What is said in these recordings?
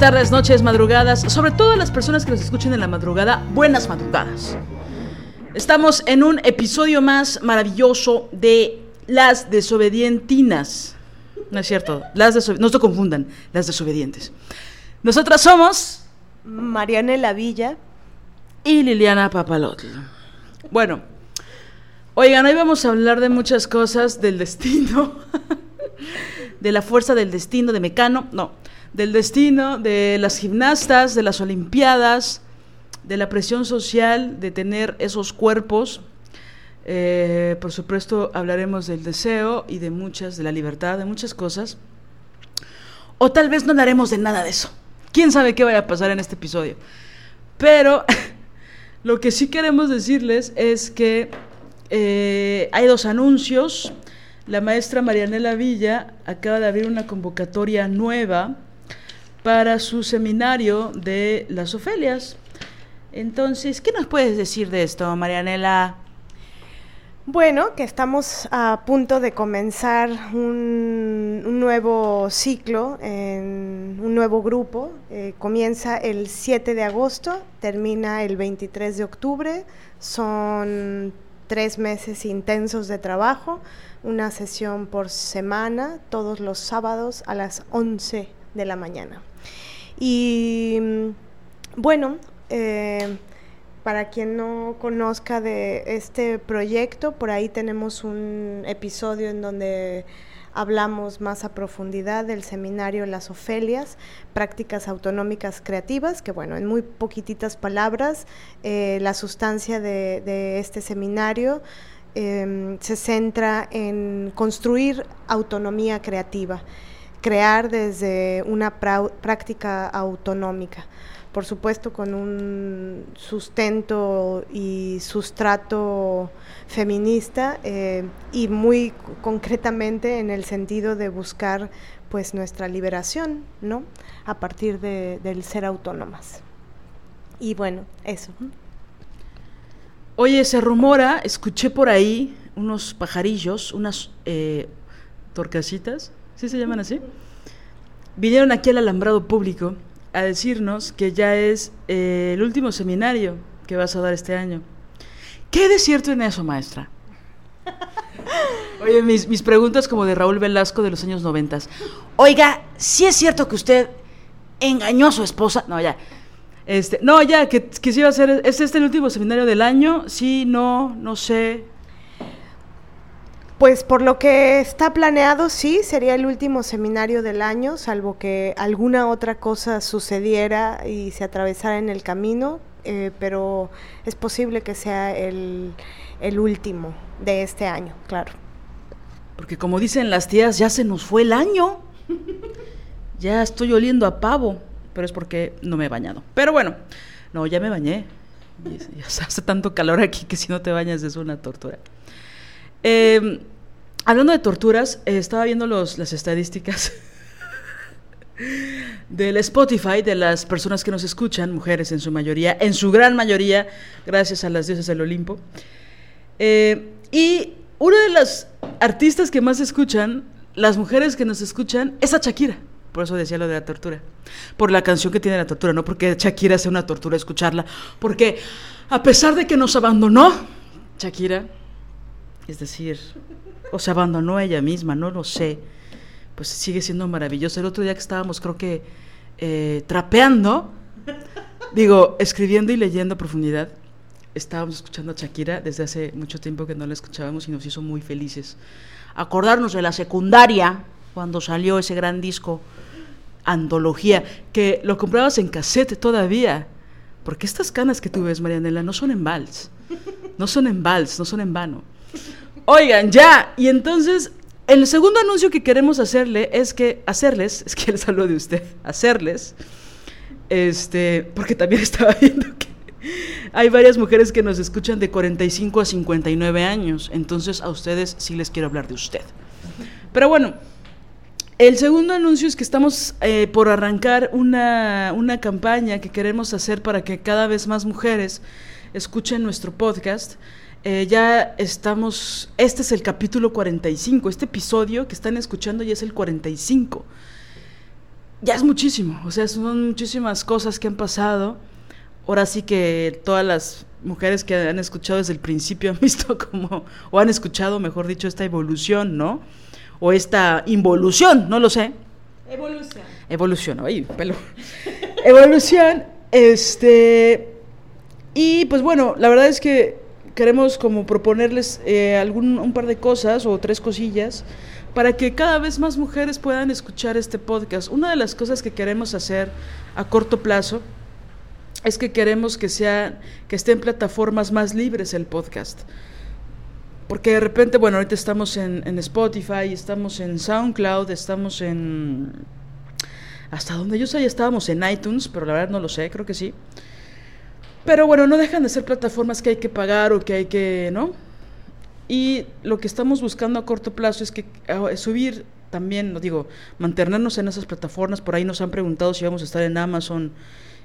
Tardes, noches, madrugadas, sobre todo a las personas que nos escuchen en la madrugada, buenas madrugadas. Estamos en un episodio más maravilloso de Las Desobedientinas. No es cierto, las no se confundan, las desobedientes. Nosotras somos Marianela Villa. y Liliana Papalotl. Bueno, oigan, hoy vamos a hablar de muchas cosas del destino, de la fuerza del destino de Mecano, no, del destino de las gimnastas, de las olimpiadas, de la presión social de tener esos cuerpos. Eh, por supuesto, hablaremos del deseo y de muchas, de la libertad, de muchas cosas. O tal vez no hablaremos de nada de eso. ¿Quién sabe qué vaya a pasar en este episodio? Pero lo que sí queremos decirles es que eh, hay dos anuncios. La maestra Marianela Villa acaba de abrir una convocatoria nueva para su seminario de las Ofelias. Entonces, ¿qué nos puedes decir de esto, Marianela? Bueno, que estamos a punto de comenzar un, nuevo ciclo, en un nuevo grupo. Eh, comienza el 7 de agosto, termina el 23 de octubre. Son tres meses intensos de trabajo, una sesión por semana, todos los sábados a las 11 de la mañana. Y mm, bueno, eh, para quien no conozca de este proyecto, por ahí tenemos un episodio en donde hablamos más a profundidad del seminario Las Ofelias, prácticas autonómicas creativas, que bueno, en muy poquititas palabras, eh, la sustancia de, este seminario eh, se centra en construir autonomía creativa, crear desde una práctica autonómica por supuesto con un sustento y sustrato feminista eh, y muy concretamente en el sentido de buscar pues nuestra liberación, ¿no? A partir de- del ser autónomas. Y bueno, eso. Oye, se rumora, escuché por ahí unos pajarillos, unas eh, torcasitas, ¿sí se llaman así? Vinieron aquí al alambrado público a decirnos que ya es eh, el último seminario que vas a dar este año. ¿Qué de cierto en eso, maestra? Oye, mis, mis preguntas como de Raúl Velasco de los años noventas. Oiga, ¿sí es cierto que usted engañó a su esposa? No, ya. Este, no, ya, que, que sí a ser, ¿es este el último seminario del año? Sí, no, no sé. Pues por lo que está planeado, sí, sería el último seminario del año, salvo que alguna otra cosa sucediera y se atravesara en el camino, eh, pero es posible que sea el, el último de este año, claro. Porque como dicen las tías, ya se nos fue el año. Ya estoy oliendo a pavo, pero es porque no me he bañado. Pero bueno, no, ya me bañé. Hace tanto calor aquí que si no te bañas es una tortura. Eh, hablando de torturas, eh, estaba viendo los, las estadísticas del Spotify de las personas que nos escuchan, mujeres en su mayoría, en su gran mayoría, gracias a las diosas del Olimpo. Eh, y una de las artistas que más escuchan, las mujeres que nos escuchan, es a Shakira. Por eso decía lo de la tortura. Por la canción que tiene la tortura, no porque Shakira sea una tortura escucharla. Porque a pesar de que nos abandonó, Shakira, es decir, o se abandonó ella misma, no lo sé. pues sigue siendo maravilloso. El otro día que estábamos, creo que, eh, trapeando, digo, escribiendo y leyendo a profundidad, estábamos escuchando a Shakira desde hace mucho tiempo que no la escuchábamos y nos hizo muy felices. Acordarnos de la secundaria, cuando salió ese gran disco, Antología, que lo comprabas en cassette todavía. Porque estas canas que tú ves, Marianela, no son en vals. No son en vals, no son en vano. Oigan, ya. Y entonces, el segundo anuncio que queremos hacerle es que, hacerles, es que les hablo de usted, hacerles, este, porque también estaba viendo que hay varias mujeres que nos escuchan de 45 a 59 años, entonces a ustedes sí les quiero hablar de usted. Pero bueno, el segundo anuncio es que estamos eh, por arrancar una, una campaña que queremos hacer para que cada vez más mujeres escuchen nuestro podcast. Eh, ya estamos, este es el capítulo 45, este episodio que están escuchando ya es el 45. Ya es muchísimo, o sea, son muchísimas cosas que han pasado. Ahora sí que todas las mujeres que han escuchado desde el principio han visto como, o han escuchado, mejor dicho, esta evolución, ¿no? O esta involución, no lo sé. Evolución. Evolución, ay, pelo. Evolución, este. Y pues bueno, la verdad es que queremos como proponerles eh, algún, un par de cosas o tres cosillas para que cada vez más mujeres puedan escuchar este podcast. Una de las cosas que queremos hacer a corto plazo es que queremos que sea que esté en plataformas más libres el podcast. Porque de repente, bueno, ahorita estamos en, en Spotify, estamos en SoundCloud, estamos en... Hasta donde yo ya estábamos en iTunes, pero la verdad no lo sé, creo que sí. Pero bueno, no dejan de ser plataformas que hay que pagar o que hay que, ¿no? Y lo que estamos buscando a corto plazo es que subir también, digo, mantenernos en esas plataformas. Por ahí nos han preguntado si vamos a estar en Amazon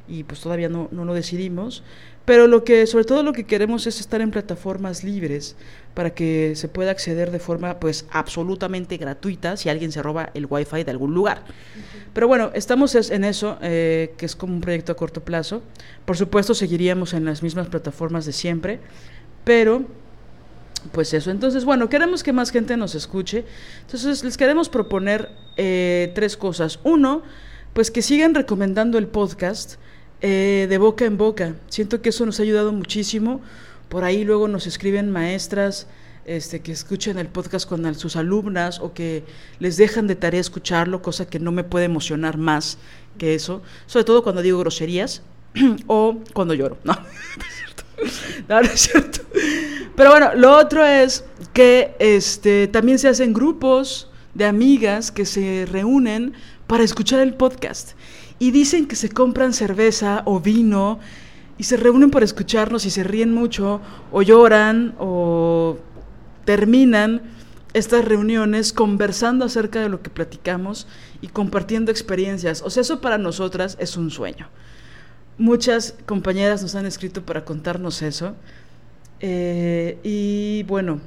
y pues todavía no, no lo decidimos. Pero lo que, sobre todo lo que queremos es estar en plataformas libres para que se pueda acceder de forma pues absolutamente gratuita si alguien se roba el wifi de algún lugar. Pero bueno, estamos en eso, eh, que es como un proyecto a corto plazo. Por supuesto, seguiríamos en las mismas plataformas de siempre, pero pues eso. Entonces, bueno, queremos que más gente nos escuche. Entonces, les queremos proponer eh, tres cosas. Uno, pues que sigan recomendando el podcast eh, de boca en boca. Siento que eso nos ha ayudado muchísimo. Por ahí luego nos escriben maestras este, que escuchen el podcast con sus alumnas o que les dejan de tarea escucharlo, cosa que no me puede emocionar más que eso. Sobre todo cuando digo groserías o cuando lloro. No, no es cierto. No, no es cierto. Pero bueno, lo otro es que este, también se hacen grupos de amigas que se reúnen para escuchar el podcast y dicen que se compran cerveza o vino y se reúnen para escucharnos y se ríen mucho o lloran o terminan estas reuniones conversando acerca de lo que platicamos y compartiendo experiencias. O sea, eso para nosotras es un sueño. Muchas compañeras nos han escrito para contarnos eso. Eh, y bueno,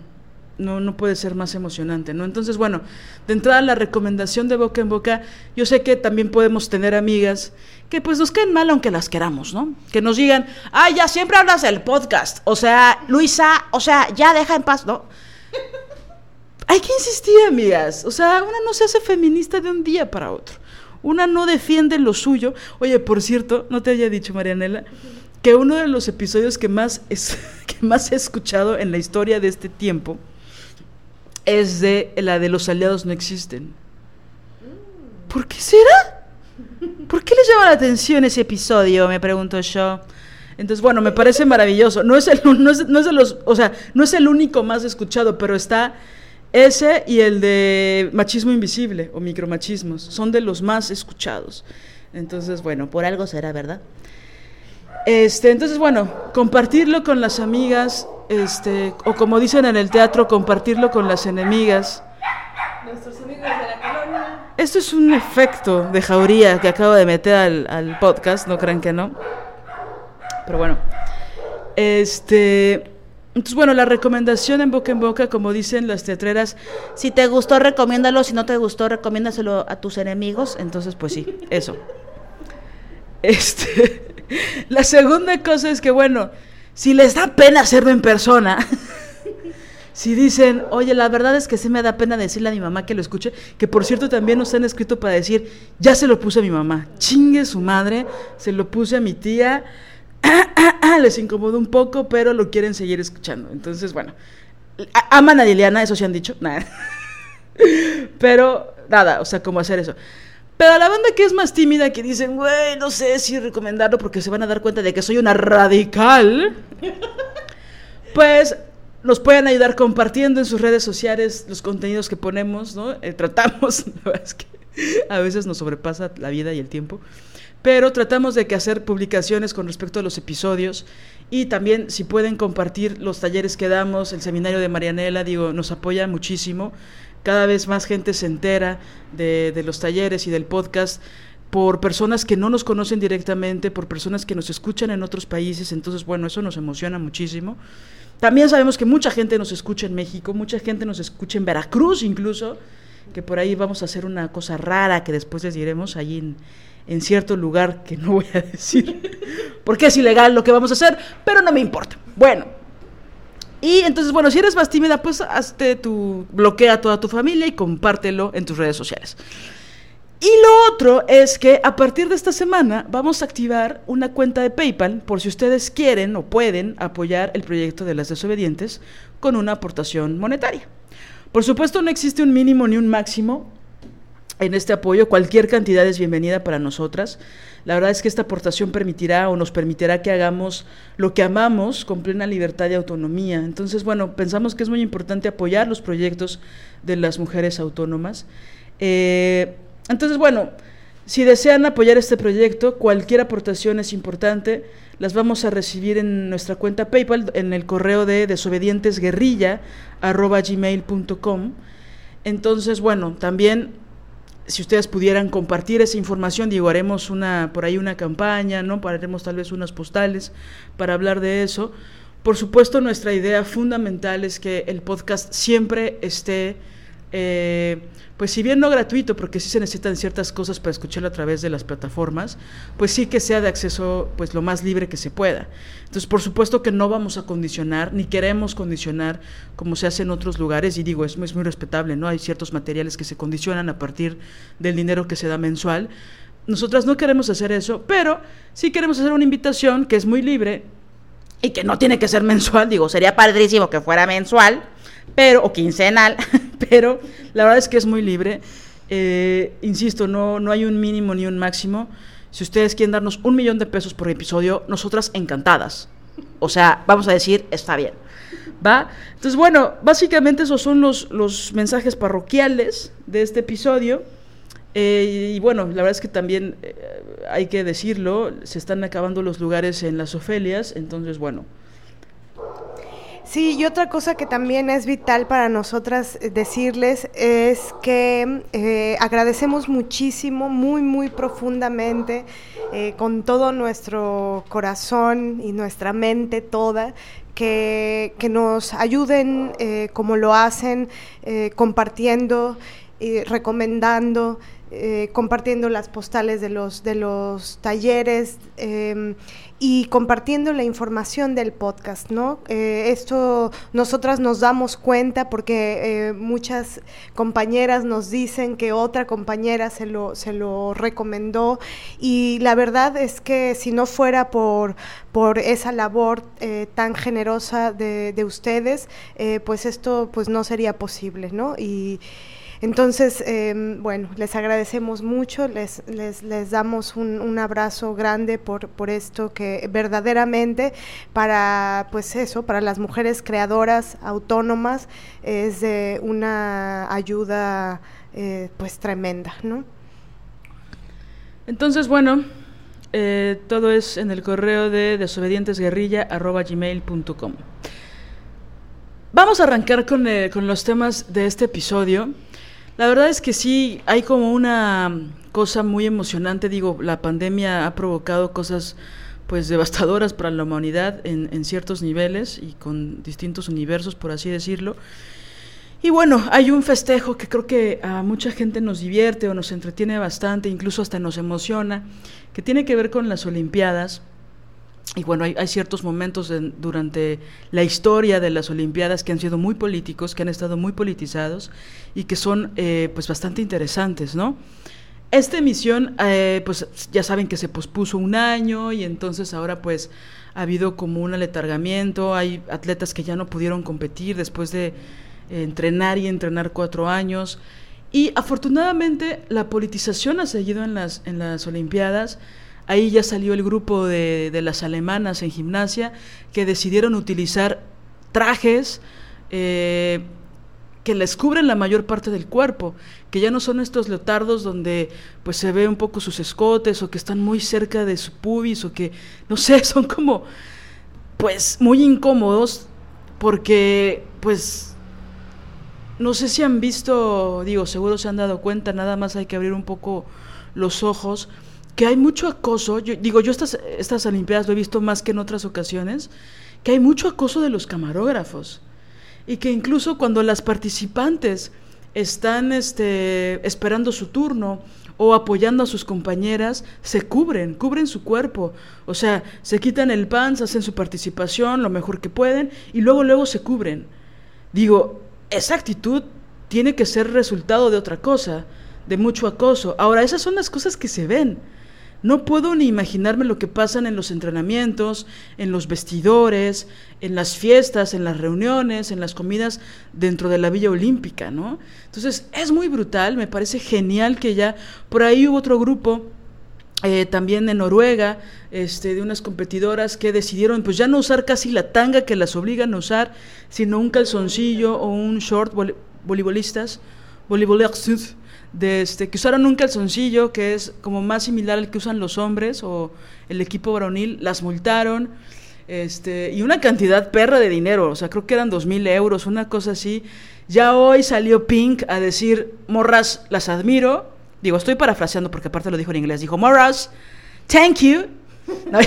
no, no puede ser más emocionante, ¿no? Entonces, bueno, de entrada la recomendación de boca en boca, yo sé que también podemos tener amigas que pues nos caen mal aunque las queramos, ¿no? Que nos digan, ay, ya siempre hablas del podcast, o sea, Luisa, o sea, ya deja en paz, ¿no? Hay que insistir, amigas, o sea, una no se hace feminista de un día para otro, una no defiende lo suyo. Oye, por cierto, no te haya dicho, Marianela, que uno de los episodios que más, es, que más he escuchado en la historia de este tiempo, es de la de los aliados no existen. ¿Por qué será? ¿Por qué les llama la atención ese episodio? Me pregunto yo. Entonces, bueno, me parece maravilloso. No es el, no es, no es de los, o sea, no es el único más escuchado, pero está ese y el de machismo invisible o micromachismos. Son de los más escuchados. Entonces, bueno, por algo será, ¿verdad? Este, entonces, bueno, compartirlo con las amigas, este, o como dicen en el teatro, compartirlo con las enemigas. Nuestros amigos de la colonia. Esto es un efecto de jauría que acabo de meter al, al podcast, no crean que no. Pero bueno, este, entonces bueno, la recomendación en boca en boca, como dicen las teatreras, si te gustó, recomiéndalo, si no te gustó, recomiéndaselo a tus enemigos. Entonces, pues sí, eso. Este, la segunda cosa es que, bueno, si les da pena hacerlo en persona, si dicen, oye, la verdad es que se me da pena decirle a mi mamá que lo escuche, que por cierto también nos han escrito para decir, ya se lo puse a mi mamá, chingue su madre, se lo puse a mi tía, les incomodó un poco, pero lo quieren seguir escuchando. Entonces, bueno, aman a Liliana, eso se han dicho, nada. pero nada, o sea, cómo hacer eso. Pero a la banda que es más tímida, que dicen, güey, no sé si recomendarlo porque se van a dar cuenta de que soy una radical, pues nos pueden ayudar compartiendo en sus redes sociales los contenidos que ponemos, ¿no? Eh, tratamos, la verdad es que a veces nos sobrepasa la vida y el tiempo, pero tratamos de que hacer publicaciones con respecto a los episodios y también si pueden compartir los talleres que damos, el seminario de Marianela, digo, nos apoya muchísimo cada vez más gente se entera de, de los talleres y del podcast por personas que no nos conocen directamente, por personas que nos escuchan en otros países, entonces bueno, eso nos emociona muchísimo. También sabemos que mucha gente nos escucha en México, mucha gente nos escucha en Veracruz incluso, que por ahí vamos a hacer una cosa rara que después les diremos allí en, en cierto lugar que no voy a decir, porque es ilegal lo que vamos a hacer, pero no me importa. Bueno, y entonces, bueno, si eres más tímida, pues hazte tu, bloquea a toda tu familia y compártelo en tus redes sociales. Y lo otro es que a partir de esta semana vamos a activar una cuenta de PayPal por si ustedes quieren o pueden apoyar el proyecto de las desobedientes con una aportación monetaria. Por supuesto no existe un mínimo ni un máximo en este apoyo, cualquier cantidad es bienvenida para nosotras. La verdad es que esta aportación permitirá o nos permitirá que hagamos lo que amamos con plena libertad y autonomía. Entonces, bueno, pensamos que es muy importante apoyar los proyectos de las mujeres autónomas. Eh, entonces, bueno, si desean apoyar este proyecto, cualquier aportación es importante. Las vamos a recibir en nuestra cuenta PayPal, en el correo de desobedientesguerrilla.gmail.com. Entonces, bueno, también si ustedes pudieran compartir esa información, digo, haremos una, por ahí una campaña, ¿no? Haremos tal vez unas postales para hablar de eso. Por supuesto, nuestra idea fundamental es que el podcast siempre esté eh, pues si bien no gratuito, porque sí se necesitan ciertas cosas para escucharlo a través de las plataformas, pues sí que sea de acceso pues lo más libre que se pueda. Entonces, por supuesto que no vamos a condicionar, ni queremos condicionar como se hace en otros lugares, y digo, es, es muy respetable, ¿no? Hay ciertos materiales que se condicionan a partir del dinero que se da mensual. Nosotras no queremos hacer eso, pero sí queremos hacer una invitación que es muy libre y que no tiene que ser mensual, digo, sería padrísimo que fuera mensual, pero, o quincenal, pero la verdad es que es muy libre. Eh, insisto, no, no hay un mínimo ni un máximo. Si ustedes quieren darnos un millón de pesos por episodio, nosotras encantadas. O sea, vamos a decir, está bien. ¿Va? Entonces, bueno, básicamente esos son los, los mensajes parroquiales de este episodio. Eh, y bueno, la verdad es que también eh, hay que decirlo, se están acabando los lugares en las Ofelias, entonces bueno, Sí, y otra cosa que también es vital para nosotras eh, decirles es que eh, agradecemos muchísimo, muy, muy profundamente, eh, con todo nuestro corazón y nuestra mente toda, que, que nos ayuden como lo hacen, compartiendo, y recomendando. compartiendo las postales de los, de los talleres, em, y compartiendo la información del podcast, ¿no? Eh, esto nosotras nos damos cuenta porque eh, muchas compañeras nos dicen que otra compañera se lo, se lo recomendó y la verdad es que si no fuera por, por esa labor eh, tan generosa de, de ustedes, pues esto pues no sería posible, ¿no? Entonces, em, bueno, les agradecemos mucho, les, les, les damos un, un, abrazo grande por, por esto que verdaderamente para, pues eso, para las mujeres creadoras autónomas es de una ayuda eh, pues tremenda, ¿no? Entonces, bueno, eh, todo es en el correo de desobedientesguerrilla.gmail.com. Vamos a arrancar con, eh, con los temas de este episodio. La verdad es que sí, hay como una cosa muy emocionante, digo, la pandemia ha provocado cosas pues devastadoras para la humanidad en, en ciertos niveles y con distintos universos, por así decirlo. Y bueno, hay un festejo que creo que a mucha gente nos divierte o nos entretiene bastante, incluso hasta nos emociona, que tiene que ver con las Olimpiadas. Y bueno, hay, ciertos momentos durante la historia de las Olimpiadas que han sido muy políticos, que han estado muy politizados y que son eh, pues bastante interesantes, ¿no? Esta emisión, eh, pues ya saben que se pospuso un año y entonces ahora pues ha habido como un aletargamiento, hay atletas que ya no pudieron competir después de entrenar y entrenar cuatro años. Y afortunadamente la politización ha seguido en las, en las Olimpiadas. Ahí ya salió el grupo de, de las alemanas en gimnasia que decidieron utilizar trajes eh, que les cubren la mayor parte del cuerpo, que ya no son estos leotardos donde pues se ve un poco sus escotes o que están muy cerca de su pubis o que no sé, son como pues muy incómodos porque pues no sé si han visto, digo, seguro se han dado cuenta, nada más hay que abrir un poco los ojos, que hay mucho acoso, yo, digo, yo estas, estas Olimpiadas lo he visto más que en otras ocasiones, que hay mucho acoso de los camarógrafos y que incluso cuando las participantes están este, esperando su turno o apoyando a sus compañeras, se cubren, cubren su cuerpo. O sea, se quitan el pants, hacen su participación lo mejor que pueden y luego, luego se cubren. Digo, esa actitud tiene que ser resultado de otra cosa, de mucho acoso. Ahora, esas son las cosas que se ven. No puedo ni imaginarme lo que pasan en los entrenamientos, en los vestidores, en las fiestas, en las reuniones, en las comidas dentro de la Villa Olímpica, ¿no? Entonces, es muy brutal, me parece genial que ya por ahí hubo otro grupo eh, también en Noruega, este, de unas competidoras que decidieron pues ya no usar casi la tanga que las obligan a usar, sino un calzoncillo o un short, voleibolistas, voleibolistas, de este, que usaron un calzoncillo que es como más similar al que usan los hombres o el equipo varonil, las multaron, este, y una cantidad perra de dinero, o sea, creo que eran dos mil euros, una cosa así. Ya hoy salió Pink a decir, morras, las admiro, Digo, estoy parafraseando porque aparte lo dijo en inglés. Dijo, Moras, thank you.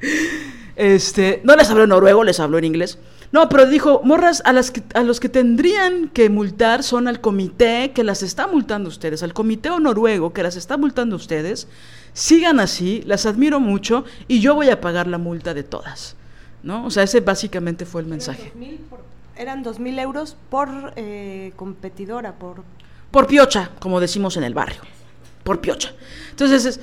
este, no les habló en noruego, les habló en inglés. No, pero dijo, morras, a, las a los que tendrían que multar son al comité que las está multando ustedes, al comité noruego que las está multando ustedes. Sigan así, las admiro mucho y yo voy a pagar la multa de todas. ¿no? O sea, ese básicamente fue el mensaje. Eran dos mil euros por eh, competidora, por por piocha, como decimos en el barrio, por piocha. Entonces es,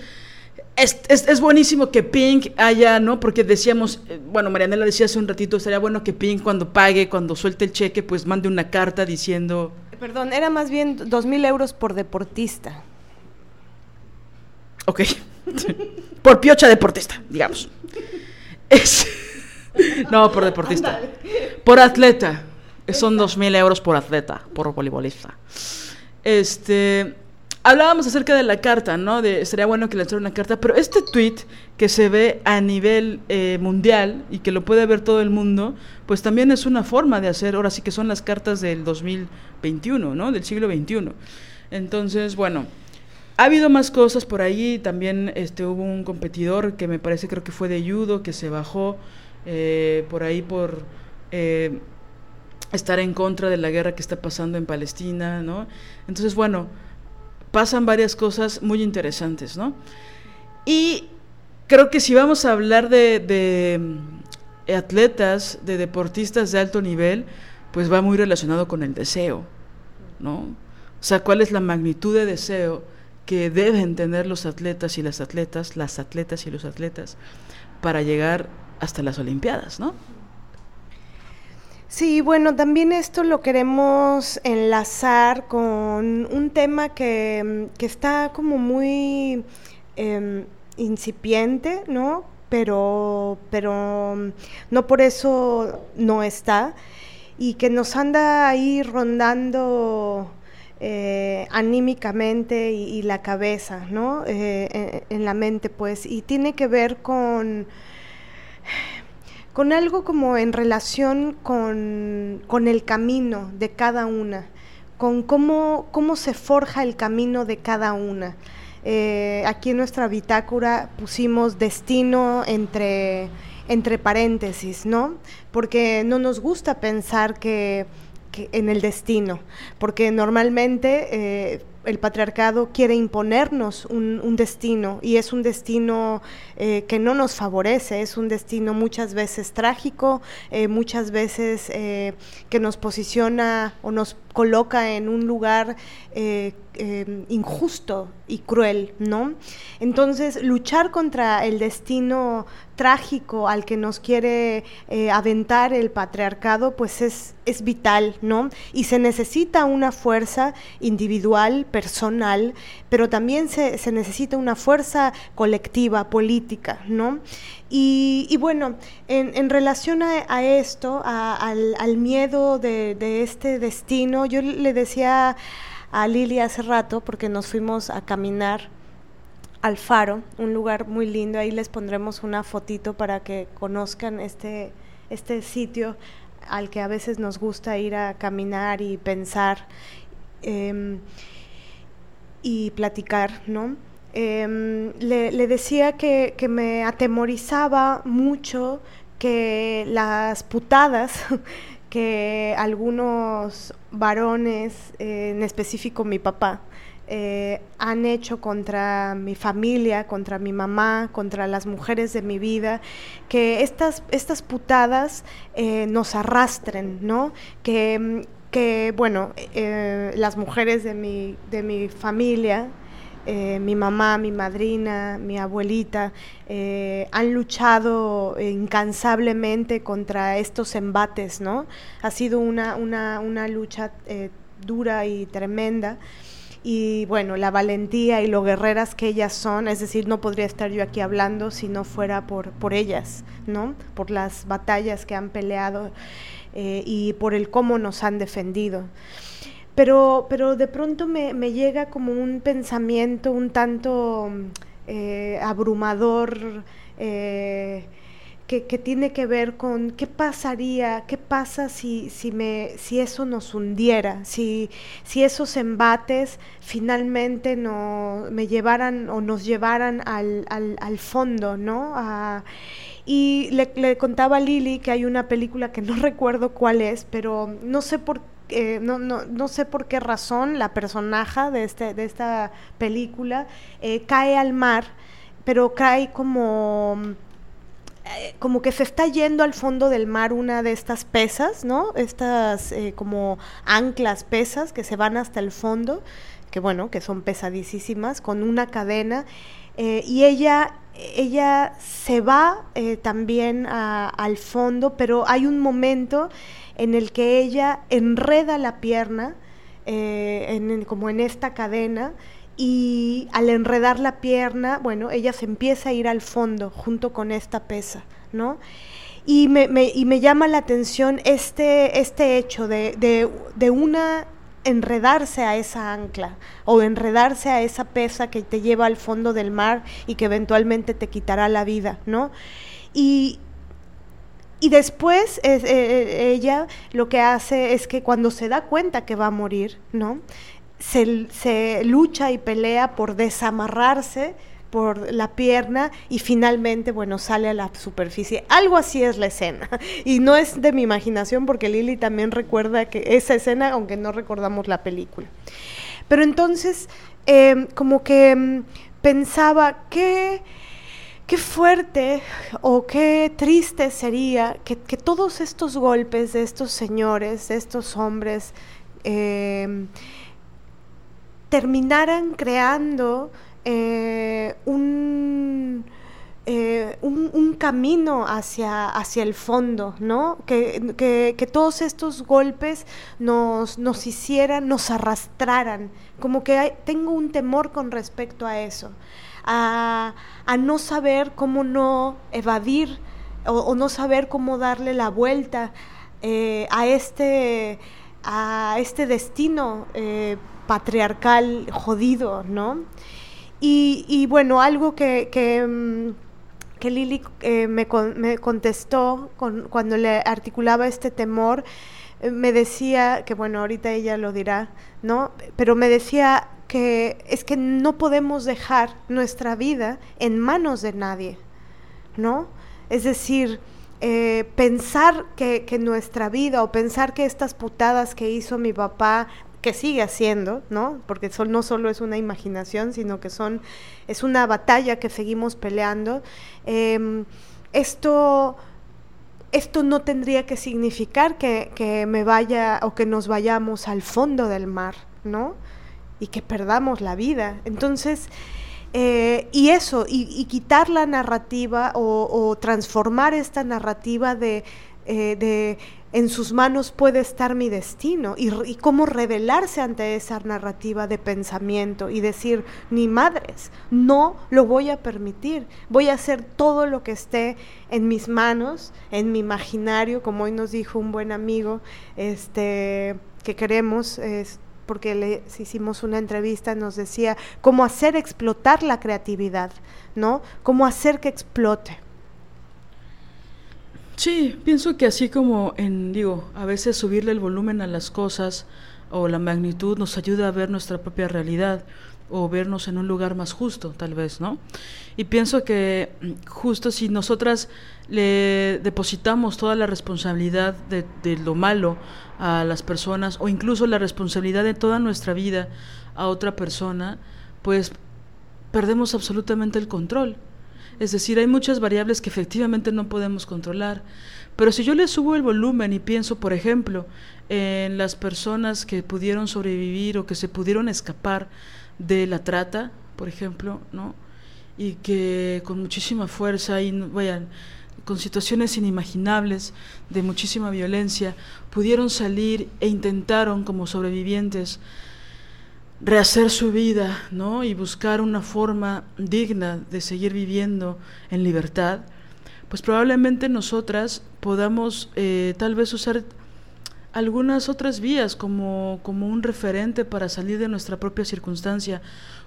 es, buenísimo que Pink haya, ¿no? Porque decíamos, eh, bueno, Marianela decía hace un ratito, estaría bueno que Pink cuando pague, cuando suelte el cheque, pues mande una carta diciendo... Perdón, era más bien dos mil euros por deportista. Ok. por piocha deportista, digamos. No, por deportista. Por atleta. Son dos mil euros por atleta, por voleibolista. Este, hablábamos acerca de la carta, ¿no? De sería bueno que lanzara una carta, pero este tweet que se ve a nivel eh, mundial y que lo puede ver todo el mundo, pues también es una forma de hacer, ahora sí que son las cartas del 2021, ¿no? Del siglo XXI. Entonces, bueno, ha habido más cosas por ahí, también este, hubo un competidor que me parece creo que fue de judo, que se bajó eh, por ahí por... Eh, estar en contra de la guerra que está pasando en Palestina, ¿no? Entonces, bueno, pasan varias cosas muy interesantes, ¿no? Y creo que si vamos a hablar de, mm, atletas, de deportistas de alto nivel, pues va muy relacionado con el deseo, ¿no? O sea, ¿cuál es la magnitud de deseo que deben tener los atletas y las atletas, las atletas y los atletas, para llegar hasta las Olimpiadas, ¿no? Sí, bueno, también esto lo queremos enlazar con un tema que, mm, está como muy em, incipiente, ¿no? Pero, pero mm, no por eso no está y que nos anda ahí rondando eh, anímicamente y, la cabeza, ¿no? Eh, en la mente, pues, y tiene que ver con con algo como en relación con, el camino de cada una, con cómo, cómo se forja el camino de cada una. Eh, aquí en nuestra bitácora pusimos destino entre, entre paréntesis, ¿no? Porque no nos gusta pensar que, en el destino, porque normalmente eh, el patriarcado quiere imponernos un, destino y es un destino eh, que no nos favorece, es un destino muchas veces trágico, eh, muchas veces eh, que nos posiciona o nos coloca en un lugar injusto y cruel, ¿no? Entonces, luchar contra el destino trágico al que nos quiere aventar el patriarcado, pues es, es vital, ¿no? Y se necesita una fuerza individual, personal, pero también se, necesita una fuerza colectiva, política, ¿no? Y, bueno, en, relación a, esto, al, miedo de, este destino, yo le decía a Lili hace rato, porque nos fuimos a caminar al faro, un lugar muy lindo, ahí les pondremos una fotito para que conozcan este, este sitio al que a veces nos gusta ir a caminar y pensar. Em, y platicar, ¿no? Em, le, decía que, me atemorizaba mucho que las putadas que algunos varones, en específico mi papá, eh, han hecho contra mi familia, contra mi mamá, contra las mujeres de mi vida, que estas, estas putadas eh, nos arrastren, ¿no? Que que, bueno, eh, las mujeres de mi, de mi familia, eh, mi mamá, mi madrina, mi abuelita, eh, han luchado incansablemente contra estos embates, ¿no? Ha sido una, una, una lucha dura y tremenda. Y bueno, la valentía y lo guerreras que ellas son, es decir, no podría estar yo aquí hablando si no fuera por, por ellas, ¿no? Por las batallas que han peleado. Eh, y por el cómo nos han defendido. Pero, pero de pronto me, llega como un pensamiento un tanto eh, abrumador eh, que, tiene que ver con qué pasaría, qué pasa si, si, me, si eso nos hundiera, si, si esos embates finalmente no, me llevaran o nos llevaran al, al, fondo, ¿no? Y le, contaba a Lili que hay una película que no recuerdo cuál es, pero no sé por eh, no, no, no, sé por qué razón la personaje de, este, de esta película eh, cae al mar, pero cae como, eh, como que se está yendo al fondo del mar una de estas pesas, ¿no? Estas como anclas pesas que se van hasta el fondo, que bueno, que son pesadísimas, con una cadena, y ella ella se va eh, también al fondo, pero hay un momento en el que ella enreda la pierna, eh, como en esta cadena, y al enredar la pierna, bueno, ella se empieza a ir al fondo junto con esta pesa, ¿no? Y me, y me llama la atención este, este hecho de, de, de una enredarse a esa ancla o enredarse a esa pesa que te lleva al fondo del mar y que eventualmente te quitará la vida, ¿no? Y, y después eh, eh, ella lo que hace es que cuando se da cuenta que va a morir, ¿no? Se, lucha y pelea por desamarrarse por la pierna y finalmente, bueno, sale a la superficie. Algo así es la escena. Y no es de mi imaginación porque Lili también recuerda que esa escena, aunque no recordamos la película. Pero entonces, em, como que em, pensaba que qué fuerte o qué triste sería que, todos estos golpes de estos señores, de estos hombres, em, terminaran creando eh, un, eh, un, un, camino hacia, hacia el fondo, ¿no? Que, que, todos estos golpes nos, nos hicieran, nos arrastraran, como que tengo un temor con respecto a eso, a, a no saber cómo no evadir o, no saber cómo darle la vuelta eh, a, este, a este destino patriarcal jodido, ¿no? Y, bueno, algo que, que, mm, Lili eh, me, me, contestó cuando le articulaba este temor, eh, me decía, que bueno, ahorita ella lo dirá, ¿no? Pero me decía que es que no podemos dejar nuestra vida en manos de nadie, ¿no? Es decir, eh, pensar que, que, nuestra vida o pensar que estas putadas que hizo mi papá que sigue haciendo, ¿no? Porque no solo es una imaginación, sino que son, es una batalla que seguimos peleando. Em, esto, esto no tendría que significar que, que me vaya o que nos vayamos al fondo del mar, ¿no? Y que perdamos la vida. Entonces, eh, y eso, y, quitar la narrativa o, transformar esta narrativa de, eh, de, en sus manos puede estar mi destino y, cómo revelarse ante esa narrativa de pensamiento y decir, ni madres, no lo voy a permitir, voy a hacer todo lo que esté en mis manos, en mi imaginario, como hoy nos dijo un buen amigo, este que queremos, porque le hicimos una entrevista, nos decía cómo hacer explotar la creatividad, ¿no? Cómo hacer que explote. Sí, pienso que así como en, digo, a veces subirle el volumen a las cosas o la magnitud nos ayuda a ver nuestra propia realidad o vernos en un lugar más justo, tal vez, ¿no? Y pienso que mm, justo si nosotras le depositamos toda la responsabilidad de, de, lo malo a las personas o incluso la responsabilidad de toda nuestra vida a otra persona, pues perdemos absolutamente el control. Es decir, hay muchas variables que efectivamente no podemos controlar. Pero si yo le subo el volumen y pienso, por ejemplo, en las personas que pudieron sobrevivir o que se pudieron escapar de la trata, por ejemplo, ¿no? Y que con muchísima fuerza y vayan con situaciones inimaginables de muchísima violencia, pudieron salir e intentaron como sobrevivientes rehacer su vida, ¿no? Y buscar una forma digna de seguir viviendo en libertad, pues probablemente nosotras podamos eh, tal vez usar algunas otras vías como, como un referente para salir de nuestra propia circunstancia.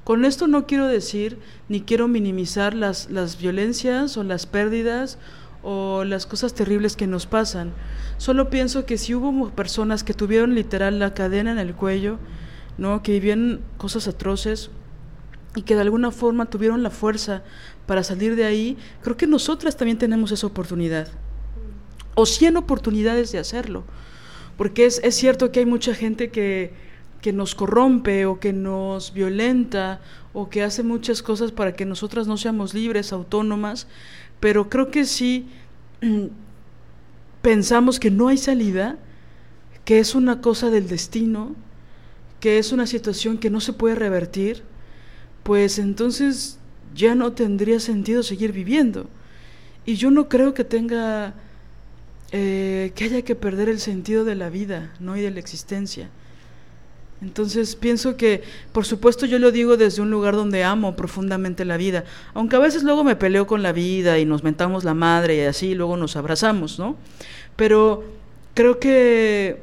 Con esto no quiero decir ni quiero minimizar las, las violencias o las pérdidas o las cosas terribles que nos pasan. Solo pienso que si hubo personas que tuvieron literal la cadena en el cuello, ¿no? que vivían cosas atroces y que de alguna forma tuvieron la fuerza para salir de ahí, creo que nosotras también tenemos esa oportunidad. O cien oportunidades de hacerlo. Porque es, es cierto que hay mucha gente que, que nos corrompe o que nos violenta o que hace muchas cosas para que nosotras no seamos libres, autónomas, pero creo que sí pensamos que no hay salida, que es una cosa del destino, que es una situación que no se puede revertir, pues entonces ya no tendría sentido seguir viviendo. Y yo no creo que tenga, eh, que haya que perder el sentido de la vida, ¿no? Y de la existencia. Entonces pienso que, por supuesto, yo lo digo desde un lugar donde amo profundamente la vida, aunque a veces luego me peleo con la vida y nos mentamos la madre y así, luego nos abrazamos, ¿no? Pero creo que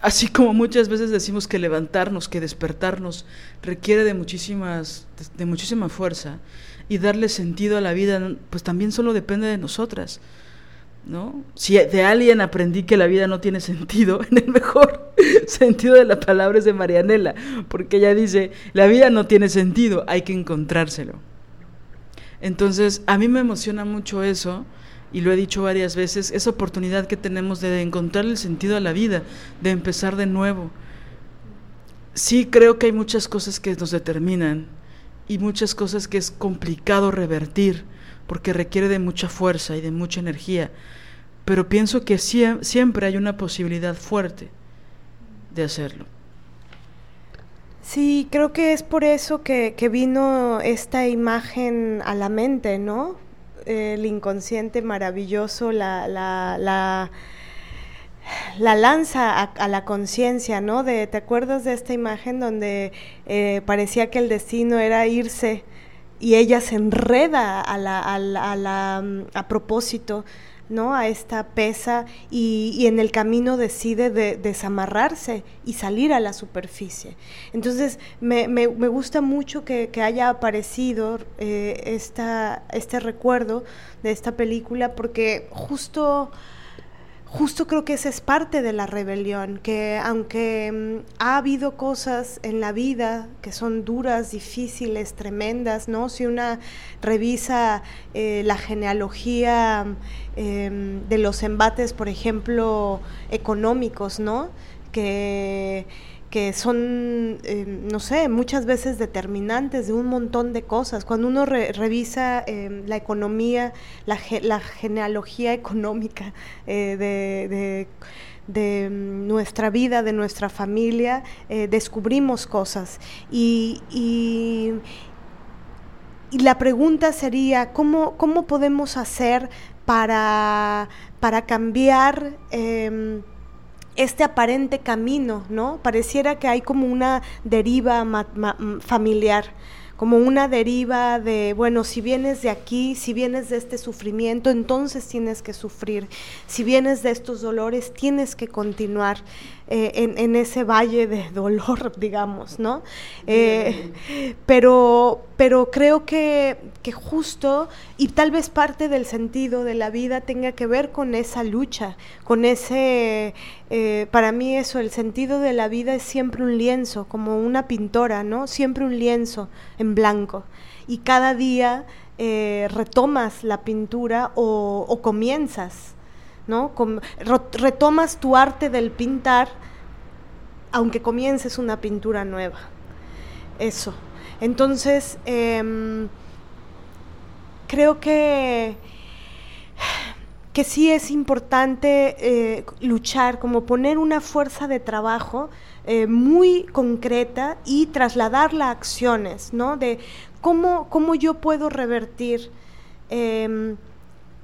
Así como muchas veces decimos que levantarnos, que despertarnos requiere de muchísimas de, muchísima fuerza y darle sentido a la vida, pues también solo depende de nosotras. ¿No? Si de alguien aprendí que la vida no tiene sentido, en el mejor sentido de la palabra es de Marianela, porque ella dice, la vida no tiene sentido, hay que encontrárselo. Entonces, a mí me emociona mucho eso, y lo he dicho varias veces, esa oportunidad que tenemos de encontrar el sentido a la vida, de empezar de nuevo. Sí creo que hay muchas cosas que nos determinan y muchas cosas que es complicado revertir porque requiere de mucha fuerza y de mucha energía, pero pienso que siempre hay una posibilidad fuerte de hacerlo. Sí, creo que es por eso que, que vino esta imagen a la mente, ¿no? El inconsciente maravilloso la, la, la, la lanza a, la conciencia, ¿no? De, ¿Te acuerdas de esta imagen donde eh, parecía que el destino era irse y ella se enreda a, la, a, a propósito ¿no? a esta pesa y, en el camino decide de, desamarrarse y salir a la superficie. Entonces me, me, gusta mucho que, haya aparecido eh, esta, este recuerdo de esta película porque justo justo creo que esa es parte de la rebelión, que aunque mm, ha habido cosas en la vida que son duras, difíciles, tremendas, ¿no? Si una revisa eh, la genealogía em, de los embates, por ejemplo, económicos, ¿no? Que que son, eh, no sé, muchas veces determinantes de un montón de cosas. Cuando uno revisa eh, la economía, la, la genealogía económica de, de, mm, nuestra vida, de nuestra familia, descubrimos cosas. Y, y, y, la pregunta sería, ¿cómo, cómo podemos hacer para, para cambiar? Em, este aparente camino, ¿no? Pareciera que hay como una deriva familiar, como una deriva de, bueno, si vienes de aquí, si vienes de este sufrimiento, entonces tienes que sufrir, si vienes de estos dolores, tienes que continuar. Eh, en, ese valle de dolor, digamos, ¿no? Eh, pero, pero creo que, justo, y tal vez parte del sentido de la vida tenga que ver con esa lucha, con ese, eh, para mí eso, el sentido de la vida es siempre un lienzo, como una pintora, ¿no? Siempre un lienzo en blanco. Y cada día retomas la pintura o comienzas ¿no? retomas tu arte del pintar, aunque comiences una pintura nueva. Eso. Entonces, em, creo que, que sí es importante eh, luchar, como poner una fuerza de trabajo eh, muy concreta y trasladarla a acciones, ¿no? De cómo, cómo yo puedo revertir em,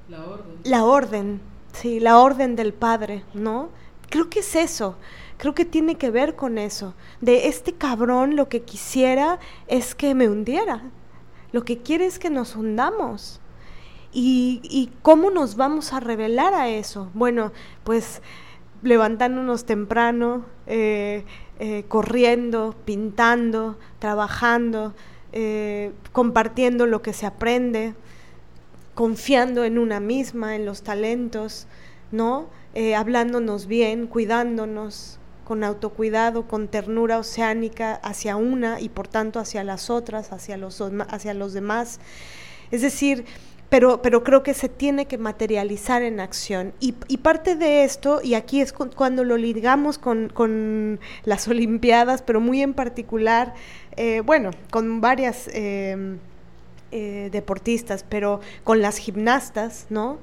la orden. La orden Sí, la orden del Padre, ¿no? Creo que es eso. Creo que tiene que ver con eso. De este cabrón lo que quisiera es que me hundiera. Lo que quiere es que nos hundamos. ¿Y, cómo nos vamos a revelar a eso? Bueno, pues levantándonos temprano, eh, eh, corriendo, pintando, trabajando, eh, compartiendo lo que se aprende, confiando en una misma, en los talentos, ¿no? Hablándonos bien, cuidándonos con autocuidado, con ternura oceánica hacia una y por tanto hacia las otras, hacia los, hacia los demás. Es decir, pero, pero creo que se tiene que materializar en acción. Y, parte de esto, y aquí es cuando lo ligamos con, las Olimpiadas, pero muy en particular, eh, bueno, con varias... Eh, eh, deportistas, pero con las gimnastas, ¿no?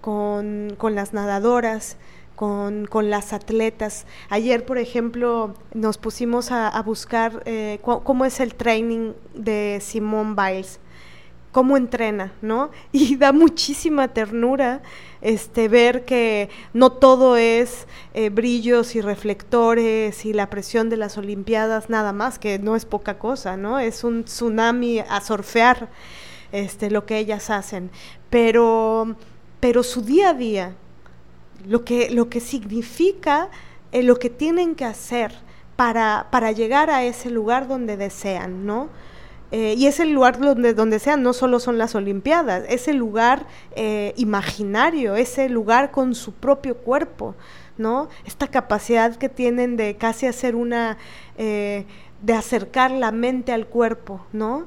Con, las nadadoras, con, las atletas. Ayer, por ejemplo, nos pusimos a, buscar eh, cómo es el training de Simone Biles cómo entrena, ¿no? Y da muchísima ternura este, ver que no todo es eh, brillos y reflectores y la presión de las Olimpiadas, nada más, que no es poca cosa, ¿no? Es un tsunami a surfear este, lo que ellas hacen. Pero, pero su día a día, lo que, lo que significa, eh, lo que tienen que hacer para, para llegar a ese lugar donde desean, ¿no? Eh, y ese lugar donde, donde sean, no solo son las Olimpiadas, ese lugar eh, imaginario, ese lugar con su propio cuerpo, ¿no? Esta capacidad que tienen de casi hacer una, de acercar la mente al cuerpo, ¿no?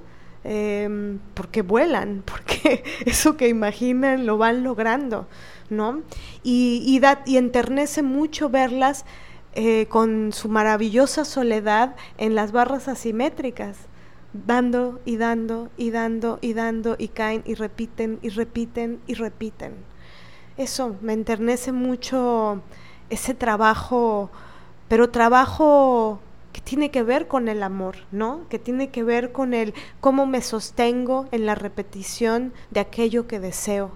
Em, porque vuelan, porque eso que imaginan lo van logrando, ¿no? Y, y, da, y enternece mucho verlas con su maravillosa soledad en las barras asimétricas, dando y dando y dando y dando y caen y repiten y repiten y repiten. Eso me enternece mucho ese trabajo, pero trabajo que tiene que ver con el amor, ¿no? Que tiene que ver con el cómo me sostengo en la repetición de aquello que deseo.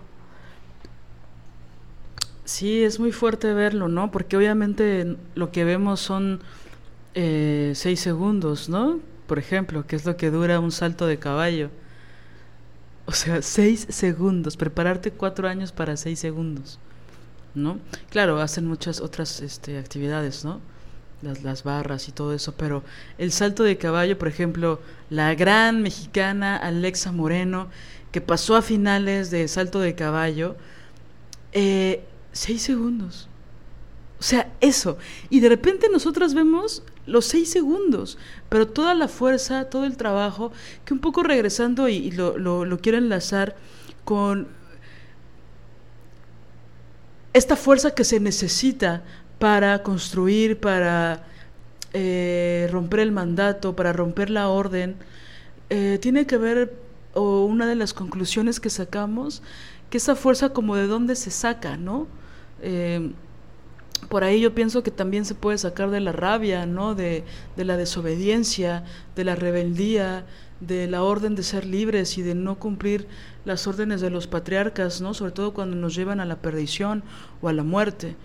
Sí, es muy fuerte verlo, ¿no? Porque obviamente lo que vemos son eh, seis segundos, ¿no? por ejemplo, que es lo que dura un salto de caballo. O sea, seis segundos, prepararte cuatro años para seis segundos, ¿no? Claro, hacen muchas otras este, actividades, ¿no? Las, las barras y todo eso, pero el salto de caballo, por ejemplo, la gran mexicana Alexa Moreno, que pasó a finales de salto de caballo, eh, seis segundos. O sea, eso. Y de repente nosotras vemos los seis segundos, pero toda la fuerza, todo el trabajo, que un poco regresando y, lo, lo, quiero enlazar con esta fuerza que se necesita para construir, para eh, romper el mandato, para romper la orden, eh, tiene que ver, o una de las conclusiones que sacamos, que esa fuerza como de dónde se saca, ¿no? Eh, por ahí yo pienso que también se puede sacar de la rabia, ¿no? De, de, la desobediencia, de la rebeldía, de la orden de ser libres y de no cumplir las órdenes de los patriarcas, ¿no? Sobre todo cuando nos llevan a la perdición o a la muerte.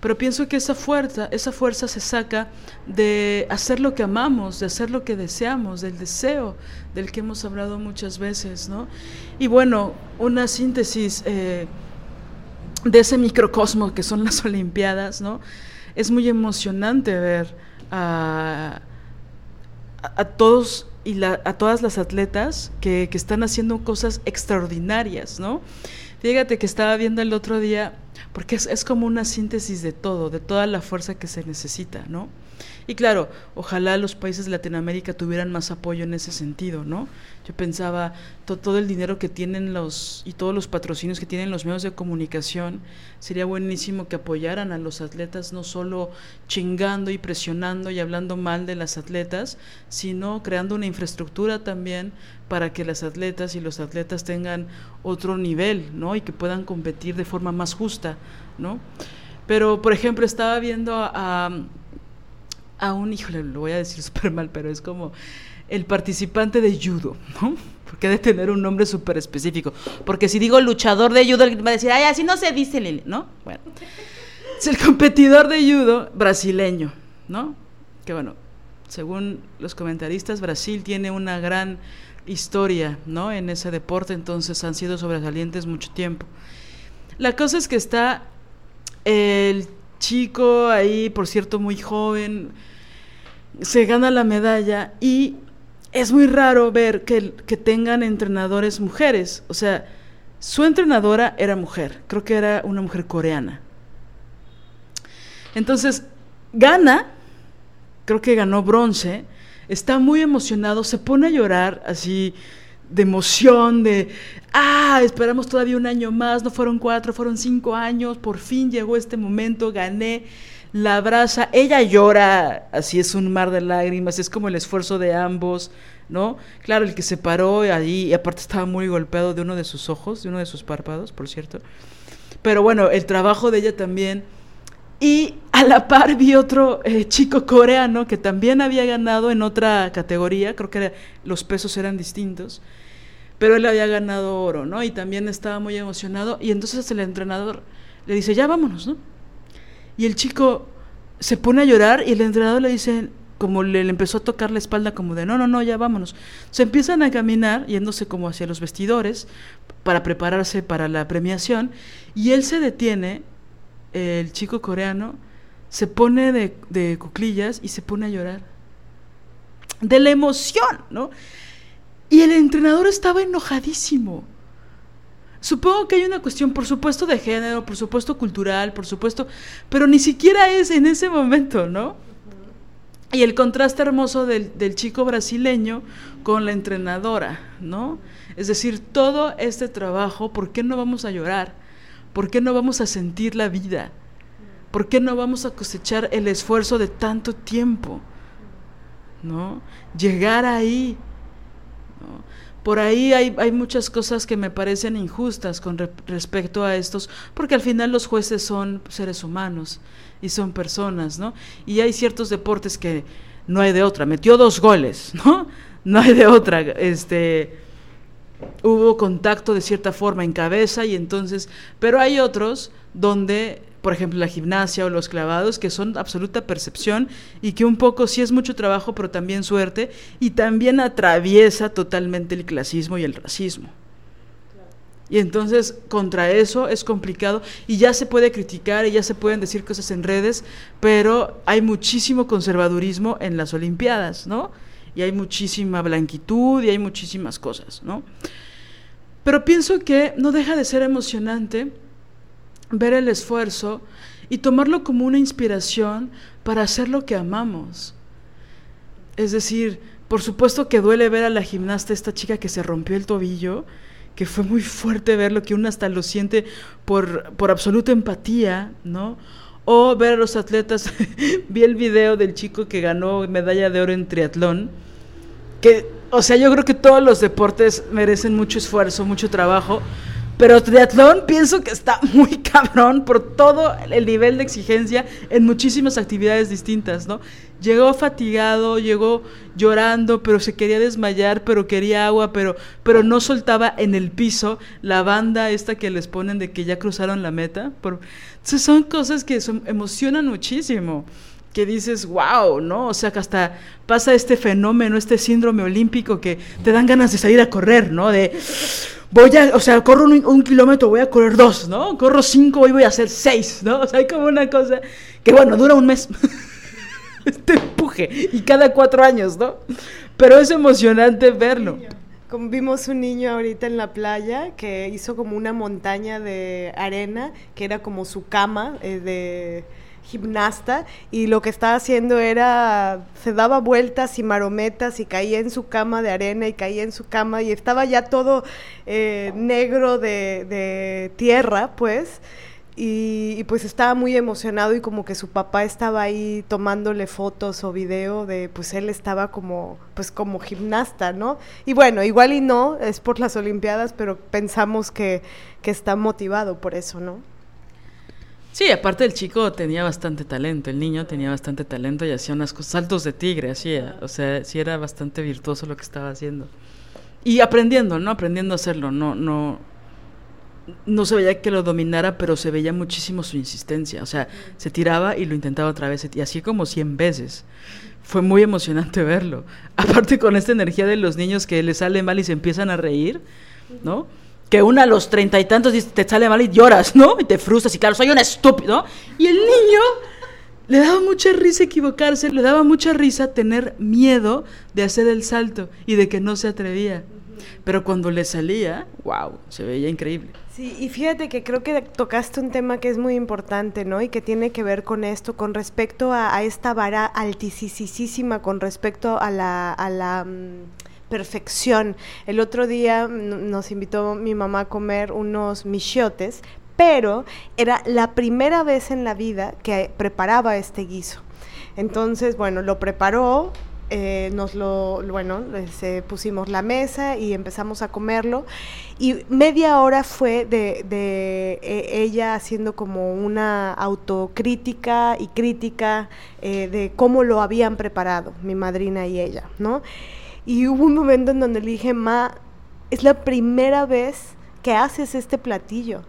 Pero pienso que esa fuerza, esa fuerza se saca de hacer lo que amamos, de hacer lo que deseamos, del deseo del que hemos hablado muchas veces, ¿no? Y bueno, una síntesis eh, de ese microcosmo que son las Olimpiadas, ¿no? Es muy emocionante ver a, todos y la, a todas las atletas que, que están haciendo cosas extraordinarias, ¿no? Fíjate que estaba viendo el otro día porque es, es, como una síntesis de todo, de toda la fuerza que se necesita, ¿no? Y claro, ojalá los países de Latinoamérica tuvieran más apoyo en ese sentido, ¿no? Yo pensaba, todo el dinero que tienen los, y todos los patrocinios que tienen los medios de comunicación, sería buenísimo que apoyaran a los atletas, no solo chingando y presionando y hablando mal de las atletas, sino creando una infraestructura también para que las atletas y los atletas tengan otro nivel, ¿no? Y que puedan competir de forma más justa, ¿no? Pero, por ejemplo, estaba viendo a, a un, híjole, lo voy a decir súper mal, pero es como el participante de judo, ¿no? Porque debe tener un nombre súper específico. Porque si digo luchador de judo, va a decir, ay, así no se dice, ¿no? Bueno, es el competidor de judo brasileño, ¿no? Que bueno, según los comentaristas, Brasil tiene una gran historia, ¿no? En ese deporte, entonces han sido sobresalientes mucho tiempo. La cosa es que está el chico ahí, por cierto, muy joven, se gana la medalla y es muy raro ver que, que tengan entrenadores mujeres. O sea, su entrenadora era mujer, creo que era una mujer coreana. Entonces, gana, creo que ganó bronce, está muy emocionado, se pone a llorar así de emoción, de, ah, esperamos todavía un año más, no fueron cuatro, fueron cinco años, por fin llegó este momento, gané, la abraza, ella llora, así es un mar de lágrimas, es como el esfuerzo de ambos, ¿no? Claro, el que se paró allí, y aparte estaba muy golpeado de uno de sus ojos, de uno de sus párpados, por cierto. Pero bueno, el trabajo de ella también y a la par vi otro eh, chico coreano que también había ganado en otra categoría, creo que los pesos eran distintos, pero él había ganado oro, ¿no? Y también estaba muy emocionado. Y entonces el entrenador le dice, ya vámonos, ¿no? Y el chico se pone a llorar y el entrenador le dice, como le, empezó a tocar la espalda como de, no, no, no, ya vámonos. Se empiezan a caminar, yéndose como hacia los vestidores, para prepararse para la premiación, y él se detiene el chico coreano se pone de cuclillas y se pone a llorar. De la emoción, ¿no? Y el entrenador estaba enojadísimo. Supongo que hay una cuestión, por supuesto, de género, por supuesto cultural, por supuesto, pero ni siquiera es en ese momento, ¿no? Y el contraste hermoso del, chico brasileño con la entrenadora, ¿no? Es decir, todo este trabajo, ¿por qué no vamos a llorar? ¿Por qué no vamos a sentir la vida? ¿Por qué no vamos a cosechar el esfuerzo de tanto tiempo? ¿No? Llegar ahí. Por ahí hay, hay, muchas cosas que me parecen injustas con re respecto a estos, porque al final los jueces son seres humanos y son personas, ¿no? Y hay ciertos deportes que no hay de otra. Metió dos goles, ¿no? No hay de otra. Este, hubo contacto de cierta forma en cabeza y entonces, pero hay otros donde, por ejemplo, la gimnasia o los clavados, que son absoluta percepción y que un poco sí es mucho trabajo, pero también suerte y también atraviesa totalmente el clasismo y el racismo. Y entonces contra eso es complicado y ya se puede criticar y ya se pueden decir cosas en redes, pero hay muchísimo conservadurismo en las Olimpiadas, ¿no? y hay muchísima blanquitud y hay muchísimas cosas, ¿no? Pero pienso que no deja de ser emocionante ver el esfuerzo y tomarlo como una inspiración para hacer lo que amamos. Es decir, por supuesto que duele ver a la gimnasta, esta chica que se rompió el tobillo, que fue muy fuerte verlo, que uno hasta lo siente por, por absoluta empatía, ¿no? o ver a los atletas. Vi el video del chico que ganó medalla de oro en triatlón, que, o sea, yo creo que todos los deportes merecen mucho esfuerzo, mucho trabajo, pero triatlón pienso que está muy cabrón por todo el nivel de exigencia en muchísimas actividades distintas, ¿no? Llegó fatigado, llegó llorando, pero se quería desmayar, pero quería agua, pero, pero no soltaba en el piso la banda esta que les ponen de que ya cruzaron la meta. Por... Son cosas que emocionan muchísimo que dices, wow, ¿no? O sea, que hasta pasa este fenómeno, este síndrome olímpico que te dan ganas de salir a correr, ¿no? De, voy a, o sea, corro un, kilómetro, voy a correr dos, ¿no? Corro cinco, hoy voy a hacer seis, ¿no? O sea, hay como una cosa que, bueno, dura un mes. este empuje, y cada cuatro años, ¿no? Pero es emocionante verlo. Como vimos un niño ahorita en la playa que hizo como una montaña de arena, que era como su cama eh, de gimnasta y lo que estaba haciendo era, se daba vueltas y marometas y caía en su cama de arena y caía en su cama y estaba ya todo eh, negro de, tierra, pues. Y, pues estaba muy emocionado y como que su papá estaba ahí tomándole fotos o video de pues él estaba como pues como gimnasta, ¿no? Y bueno, igual y no, es por las Olimpiadas, pero pensamos que, que está motivado por eso, ¿no? Sí, aparte el chico tenía bastante talento, el niño tenía bastante talento y hacía unos saltos de tigre, hacía, o sea, sí era bastante virtuoso lo que estaba haciendo. Y aprendiendo, ¿no? Aprendiendo a hacerlo, no, no, no se veía que lo dominara, pero se veía muchísimo su insistencia, o sea, se tiraba y lo intentaba otra vez, y así como 100 veces. Fue muy emocionante verlo. Aparte con esta energía de los niños que les sale mal y se empiezan a reír, ¿no? Que una a los treinta y tantos te sale mal y lloras, ¿no? Y te frustras y claro, soy un estúpido. Y el niño le daba mucha risa equivocarse, le daba mucha risa tener miedo de hacer el salto y de que no se atrevía. Pero cuando le salía, wow, se veía increíble. Sí, y fíjate que creo que tocaste un tema que es muy importante, ¿no? Y que tiene que ver con esto, con respecto a, esta vara altísima, con respecto a la, a la mm, perfección. El otro día nos invitó mi mamá a comer unos michiotes, pero era la primera vez en la vida que preparaba este guiso. Entonces, bueno, lo preparó, eh, nos lo, bueno, pusimos la mesa y empezamos a comerlo. Y media hora fue de, e, ella haciendo como una autocrítica y crítica eh, de cómo lo habían preparado, mi madrina y ella, ¿no? Y hubo un momento en donde le dije, Ma, es la primera vez que haces este platillo.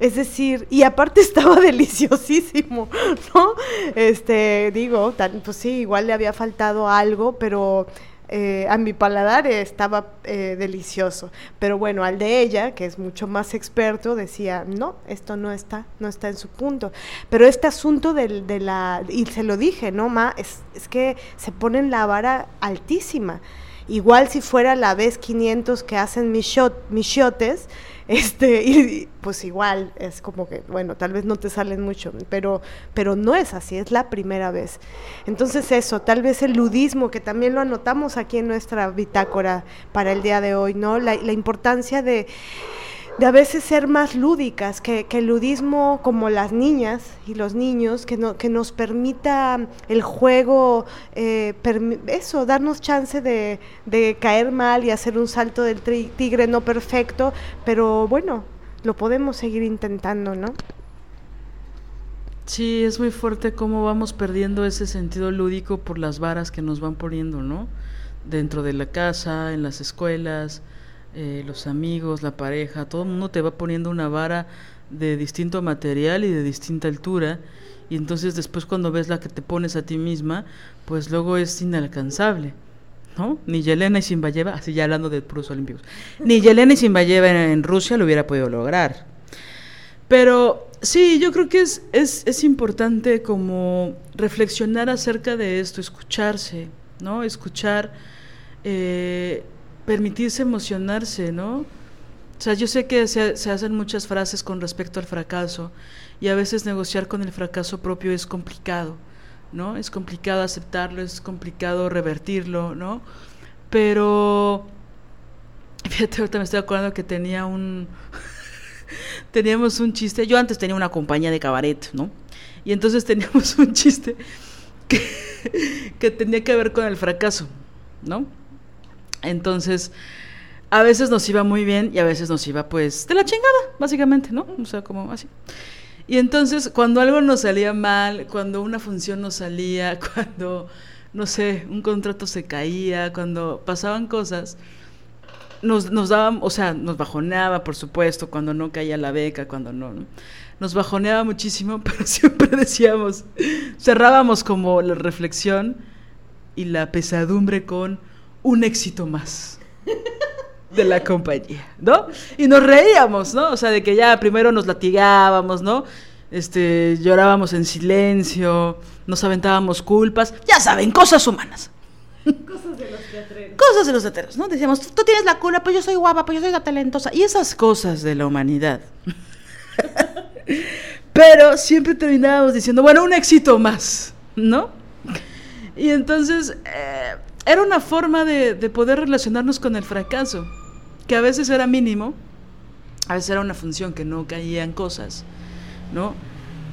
Es decir, y aparte estaba deliciosísimo, ¿no? Este, digo, pues sí, igual le había faltado algo, pero eh, a mi paladar estaba eh, delicioso. Pero bueno, al de ella, que es mucho más experto, decía, no, esto no está, no está en su punto. Pero este asunto de la, y se lo dije, ¿no, Ma? Es, es que se ponen la vara altísima. Igual si fuera la vez 500 que hacen michotes, este, y, pues igual es como que, bueno, tal vez no te salen mucho, pero, pero no es así, es la primera vez. Entonces eso, tal vez el ludismo, que también lo anotamos aquí en nuestra bitácora para el día de hoy, ¿no? la importancia de de a veces ser más lúdicas, que, el ludismo como las niñas y los niños, que, no, que nos permita el juego, eh, eso, darnos chance de, de, caer mal y hacer un salto del tigre no perfecto, pero bueno, lo podemos seguir intentando, ¿no? Sí, es muy fuerte cómo vamos perdiendo ese sentido lúdico por las varas que nos van poniendo, ¿no? Dentro de la casa, en las escuelas, eh, los amigos, la pareja, todo el mundo te va poniendo una vara de distinto material y de distinta altura y entonces después cuando ves la que te pones a ti misma, pues luego es inalcanzable. ¿No? Ni Yelena y Simbayeva, así ya hablando de puros olímpicos, ni Yelena y Simbayeva en, en Rusia lo hubiera podido lograr. Pero sí, yo creo que es, es, es importante como reflexionar acerca de esto, escucharse, ¿no? Escuchar eh, permitirse emocionarse, ¿no? O sea, yo sé que se, hacen muchas frases con respecto al fracaso y a veces negociar con el fracaso propio es complicado, ¿no? Es complicado aceptarlo, es complicado revertirlo, ¿no? Pero, fíjate, ahorita me estoy acordando que tenía un, teníamos un chiste, yo antes tenía una compañía de cabaret, ¿no? Y entonces teníamos un chiste que, que tenía que ver con el fracaso, ¿no? Entonces, a veces nos iba muy bien y a veces nos iba pues de la chingada, básicamente, ¿no? O sea, como así. Y entonces, cuando algo nos salía mal, cuando una función nos salía, cuando, no sé, un contrato se caía, cuando pasaban cosas, nos, nos daban, o sea, nos bajoneaba, por supuesto, cuando no caía la beca, cuando no, ¿no? Nos bajoneaba muchísimo, pero siempre decíamos, cerrábamos como la reflexión y la pesadumbre con un éxito más de la compañía, ¿no? Y nos reíamos, ¿no? O sea, de que ya primero nos latigábamos, ¿no? Este, llorábamos en silencio, nos aventábamos culpas, ya saben, cosas humanas. Cosas de los teatreros. Cosas de los teatreros, ¿no? Decíamos, tú tienes la culpa, pues yo soy guapa, pues yo soy la talentosa. Y esas cosas de la humanidad. Pero siempre terminábamos diciendo, bueno, un éxito más, ¿no? Y entonces eh, era una forma de, de poder relacionarnos con el fracaso, que a veces era mínimo, a veces era una función que no caían cosas, ¿no?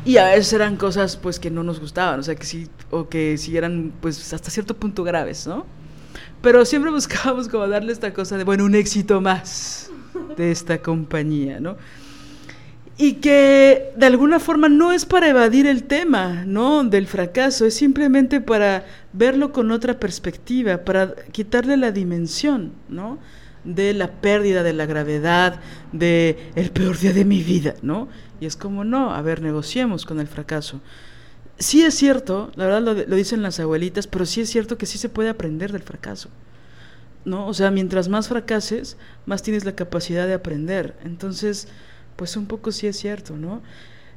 Y a veces eran cosas pues que no nos gustaban, o sea, que sí, o que sí eran pues hasta cierto punto graves, ¿no? Pero siempre buscábamos como darle esta cosa de, bueno, un éxito más de esta compañía, ¿no? Y que de alguna forma no es para evadir el tema, ¿no? Del fracaso, es simplemente para verlo con otra perspectiva, para quitarle la dimensión, ¿no? De la pérdida, de la gravedad, de el peor día de mi vida, ¿no? Y es como, no, a ver, negociemos con el fracaso. Sí es cierto, la verdad lo, lo dicen las abuelitas, pero sí es cierto que sí se puede aprender del fracaso. ¿No? O sea, mientras más fracases, más tienes la capacidad de aprender. Entonces, pues un poco sí es cierto, ¿no?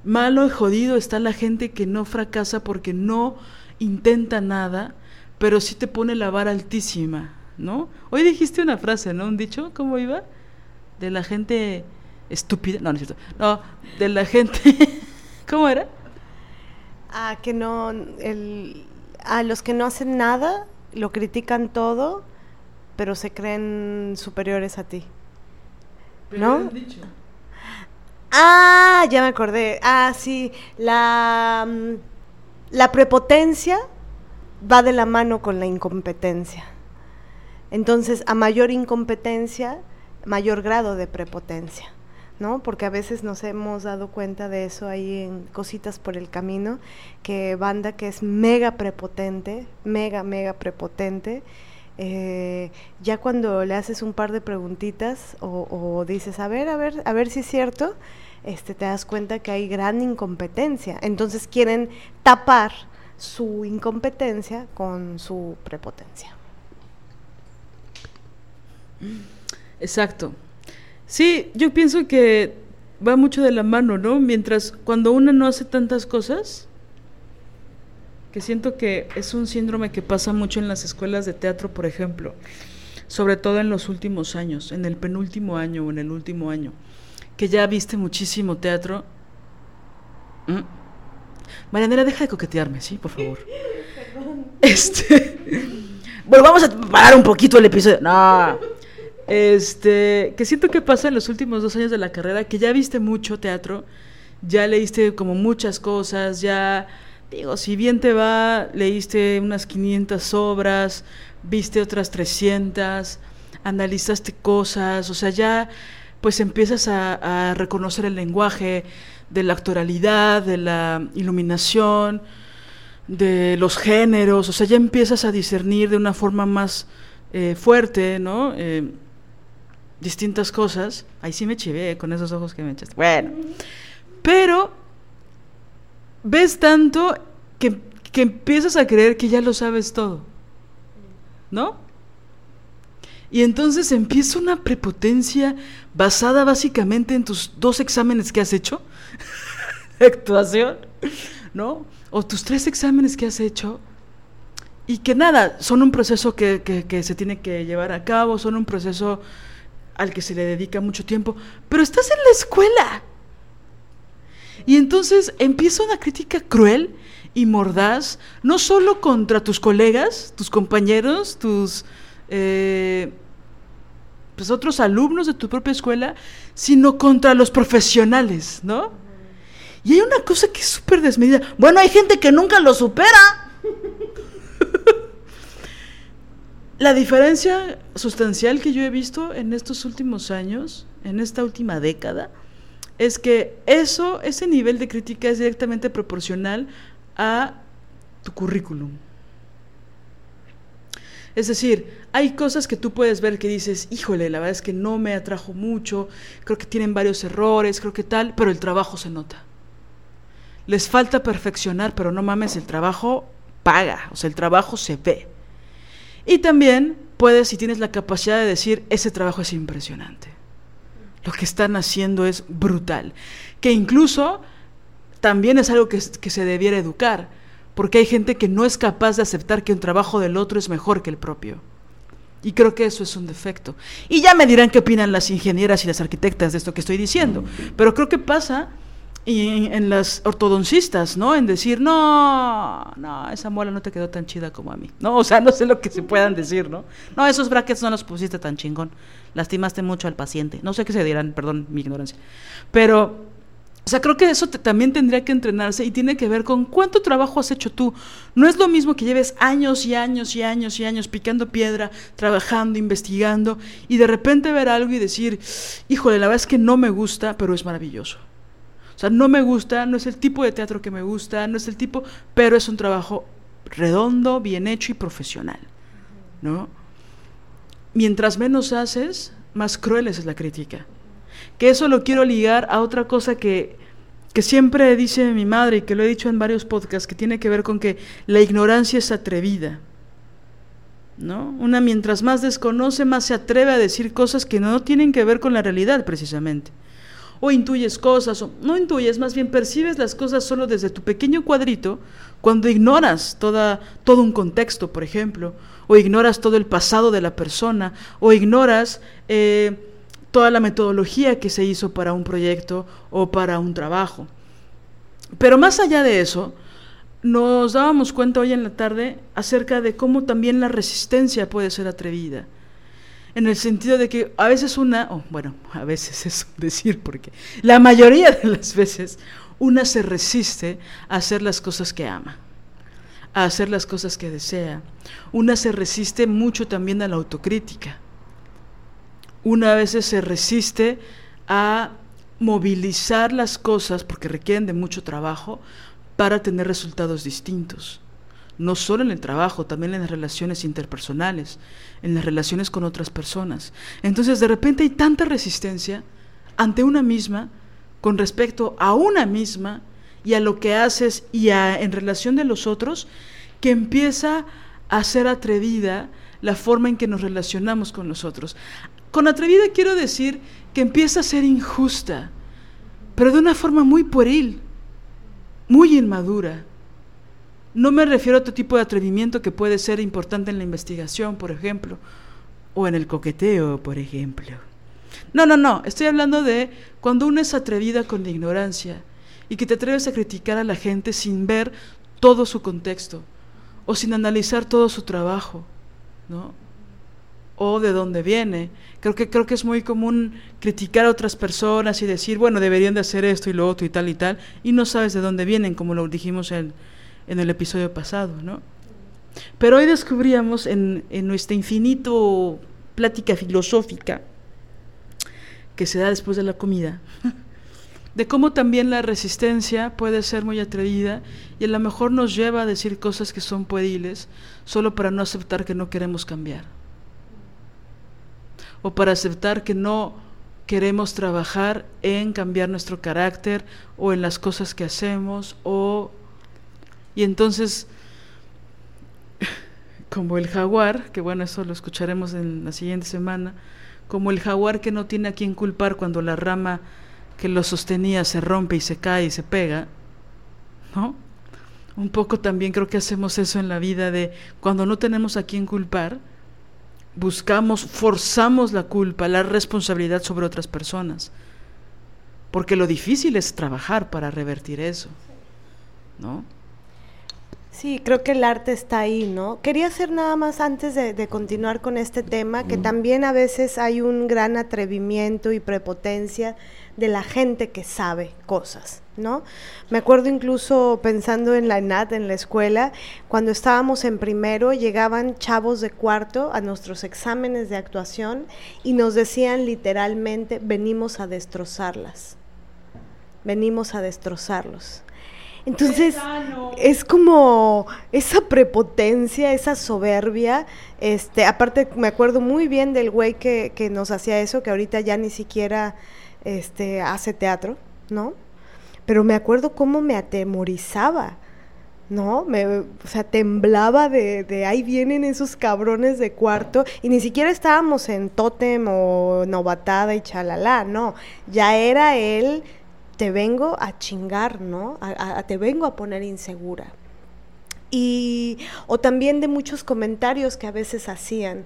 Malo y jodido está la gente que no fracasa porque no intenta nada, pero sí te pone la vara altísima, ¿no? Hoy dijiste una frase, ¿no? Un dicho, ¿cómo iba? De la gente estúpida, no, no es cierto, no, de la gente, ¿cómo era? A que no, el, a los que no hacen nada, lo critican todo, pero se creen superiores a ti. ¿No? Dicho. Ah, ya me acordé. Ah, sí, la, mm, la prepotencia va de la mano con la incompetencia. Entonces, a mayor incompetencia, mayor grado de prepotencia, ¿no? Porque a veces nos hemos dado cuenta de eso ahí en cositas por el camino, que banda que es mega prepotente, mega, mega prepotente, eh, ya cuando le haces un par de preguntitas o, o dices, a ver, a ver, a ver si es cierto, este, te das cuenta que hay gran incompetencia. Entonces quieren tapar su incompetencia con su prepotencia. Exacto. Sí, yo pienso que va mucho de la mano, ¿no? Mientras cuando una no hace tantas cosas, que siento que es un síndrome que pasa mucho en las escuelas de teatro, por ejemplo, sobre todo en los últimos años, en el penúltimo año o en el último año, que ya viste muchísimo teatro. ¿Mm? Marianela, deja de coquetearme, ¿sí? Por favor. Este. Bueno, vamos a parar un poquito el episodio. No. Este. Que siento que pasa en los últimos dos años de la carrera, que ya viste mucho teatro, ya leíste como muchas cosas, ya. Digo, si bien te va, leíste unas 500 obras, viste otras 300, analizaste cosas, o sea, ya pues empiezas a, a reconocer el lenguaje de la actoralidad, de la iluminación, de los géneros, o sea, ya empiezas a discernir de una forma más eh, fuerte, ¿no? Eh, distintas cosas. Ahí sí me chivé con esos ojos que me echaste. Bueno, pero ves tanto que, que empiezas a creer que ya lo sabes todo, ¿no? Y entonces empieza una prepotencia basada básicamente en tus dos exámenes que has hecho actuación, ¿no? O tus tres exámenes que has hecho y que nada, son un proceso que, que, que se tiene que llevar a cabo, son un proceso al que se le dedica mucho tiempo, pero estás en la escuela. Y entonces empieza una crítica cruel y mordaz, no solo contra tus colegas, tus compañeros, tus eh, pues otros alumnos de tu propia escuela, sino contra los profesionales, ¿no? Y hay una cosa que es súper desmedida. Bueno, hay gente que nunca lo supera. La diferencia sustancial que yo he visto en estos últimos años, en esta última década, es que eso, ese nivel de crítica es directamente proporcional a tu currículum. Es decir, hay cosas que tú puedes ver que dices, híjole, la verdad es que no me atrajo mucho, creo que tienen varios errores, creo que tal, pero el trabajo se nota. Les falta perfeccionar, pero no mames, el trabajo paga, o sea, el trabajo se ve. Y también puedes, si tienes la capacidad de decir, ese trabajo es impresionante. Lo que están haciendo es brutal. Que incluso también es algo que, que se debiera educar porque hay gente que no es capaz de aceptar que un trabajo del otro es mejor que el propio. Y creo que eso es un defecto. Y ya me dirán qué opinan las ingenieras y las arquitectas de esto que estoy diciendo. Pero creo que pasa en, las ortodoncistas, ¿no? En decir, no, no, esa muela no te quedó tan chida como a mí. No, o sea, no sé lo que se puedan decir, ¿no? No, esos brackets no los pusiste tan chingón. Lastimaste mucho al paciente. No sé qué se dirán, perdón mi ignorancia. Pero o sea, creo que eso también tendría que entrenarse y tiene que ver con cuánto trabajo has hecho tú. No es lo mismo que lleves años y años y años y años picando piedra, trabajando, investigando y de repente ver algo y decir, híjole, la verdad es que no me gusta, pero es maravilloso. O sea, no me gusta, no es el tipo de teatro que me gusta, no es el tipo, pero es un trabajo redondo, bien hecho y profesional. ¿No? Mientras menos haces, más cruel es la crítica que eso lo quiero ligar a otra cosa que, que siempre dice mi madre y que lo he dicho en varios podcasts, que tiene que ver con que la ignorancia es atrevida. ¿No? Una mientras más desconoce, más se atreve a decir cosas que no tienen que ver con la realidad precisamente. O intuyes cosas, o no intuyes, más bien percibes las cosas solo desde tu pequeño cuadrito cuando ignoras toda, todo un contexto, por ejemplo, o ignoras todo el pasado de la persona, o ignoras... Eh, toda la metodología que se hizo para un proyecto o para un trabajo. Pero más allá de eso, nos dábamos cuenta hoy en la tarde acerca de cómo también la resistencia puede ser atrevida. En el sentido de que a veces una, o bueno, a veces es decir, porque la mayoría de las veces una se resiste a hacer las cosas que ama, a hacer las cosas que desea. Una se resiste mucho también a la autocrítica una a veces se resiste a movilizar las cosas, porque requieren de mucho trabajo, para tener resultados distintos. No solo en el trabajo, también en las relaciones interpersonales, en las relaciones con otras personas. Entonces de repente hay tanta resistencia ante una misma con respecto a una misma y a lo que haces y a, en relación de los otros, que empieza a ser atrevida la forma en que nos relacionamos con los otros. Con atrevida quiero decir que empieza a ser injusta, pero de una forma muy pueril, muy inmadura. No me refiero a otro tipo de atrevimiento que puede ser importante en la investigación, por ejemplo, o en el coqueteo, por ejemplo. No, no, no, estoy hablando de cuando uno es atrevida con la ignorancia y que te atreves a criticar a la gente sin ver todo su contexto o sin analizar todo su trabajo, ¿no? o de dónde viene. Creo que, creo que es muy común criticar a otras personas y decir, bueno, deberían de hacer esto y lo otro y tal y tal, y no sabes de dónde vienen, como lo dijimos en, en el episodio pasado, ¿no? Pero hoy descubríamos en, en nuestra infinito plática filosófica que se da después de la comida, de cómo también la resistencia puede ser muy atrevida y a lo mejor nos lleva a decir cosas que son puediles solo para no aceptar que no queremos cambiar o para aceptar que no queremos trabajar en cambiar nuestro carácter o en las cosas que hacemos o y entonces como el jaguar, que bueno, eso lo escucharemos en la siguiente semana, como el jaguar que no tiene a quien culpar cuando la rama que lo sostenía se rompe y se cae y se pega, ¿no? Un poco también creo que hacemos eso en la vida de cuando no tenemos a quien culpar, buscamos, forzamos la culpa, la responsabilidad sobre otras personas. Porque lo difícil es trabajar para revertir eso, ¿no? Sí, creo que el arte está ahí, ¿no? Quería hacer nada más antes de, continuar con este tema, que también a veces hay un gran atrevimiento y prepotencia de la gente que sabe cosas, ¿no? Me acuerdo incluso pensando en la ENAT, en la escuela, cuando estábamos en primero, llegaban chavos de cuarto a nuestros exámenes de actuación y nos decían literalmente, venimos a destrozarlas, venimos a destrozarlos. Entonces, es como esa prepotencia, esa soberbia. Este, aparte, me acuerdo muy bien del güey que, que nos hacía eso, que ahorita ya ni siquiera este, hace teatro, ¿no? pero me acuerdo cómo me atemorizaba, ¿no? Me, o sea, temblaba de, de, ahí vienen esos cabrones de cuarto y ni siquiera estábamos en tótem o novatada y chalala, no, ya era él, te vengo a chingar, ¿no? A, te vengo a poner insegura. Y, o también de muchos comentarios que a veces hacían.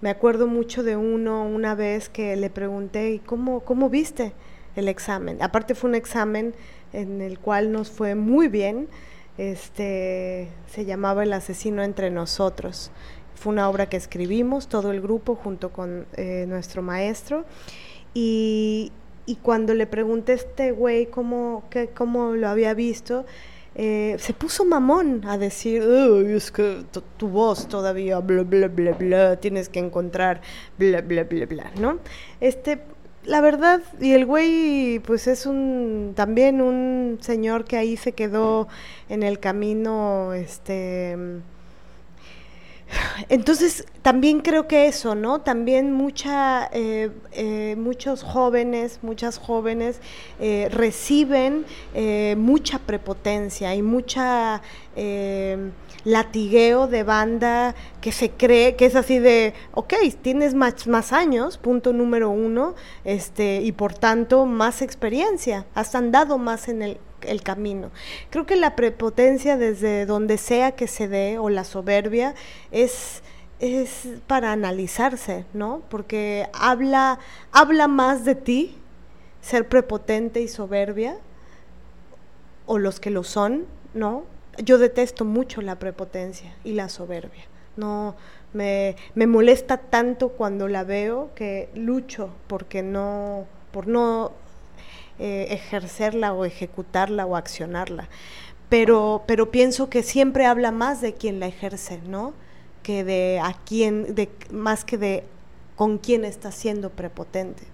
Me acuerdo mucho de uno una vez que le pregunté, ¿cómo, cómo viste? el examen. Aparte fue un examen en el cual nos fue muy bien. Este se llamaba El asesino entre nosotros. Fue una obra que escribimos todo el grupo junto con eh, nuestro maestro y, y, cuando le pregunté a este güey cómo, cómo lo había visto, eh, se puso mamón a decir, es que tu voz todavía, bla, bla, bla, bla, tienes que encontrar, bla, bla, bla, bla, ¿no? Este, la verdad, y el güey, pues es un, también un señor que ahí se quedó en el camino, este... Entonces, también creo que eso, ¿no? También mucha, eh, eh, muchos jóvenes, muchas jóvenes eh, reciben mucha prepotencia y mucha latigueo de banda que se cree que es así de, ok, tienes más, más años, punto número uno, este, y por tanto más experiencia, has andado más en el, el camino. Creo que la prepotencia desde donde sea que se dé o la soberbia es es para analizarse, ¿no? Porque habla habla más de ti ser prepotente y soberbia o los que lo son, ¿no? Yo detesto mucho la prepotencia y la soberbia. No me, me, molesta tanto cuando la veo que lucho porque no, por no eh, ejercerla o ejecutarla o accionarla. Pero, pero pienso que siempre habla más de quien la ejerce, ¿no? Que de a quién, de, más que de con quién está siendo prepotente.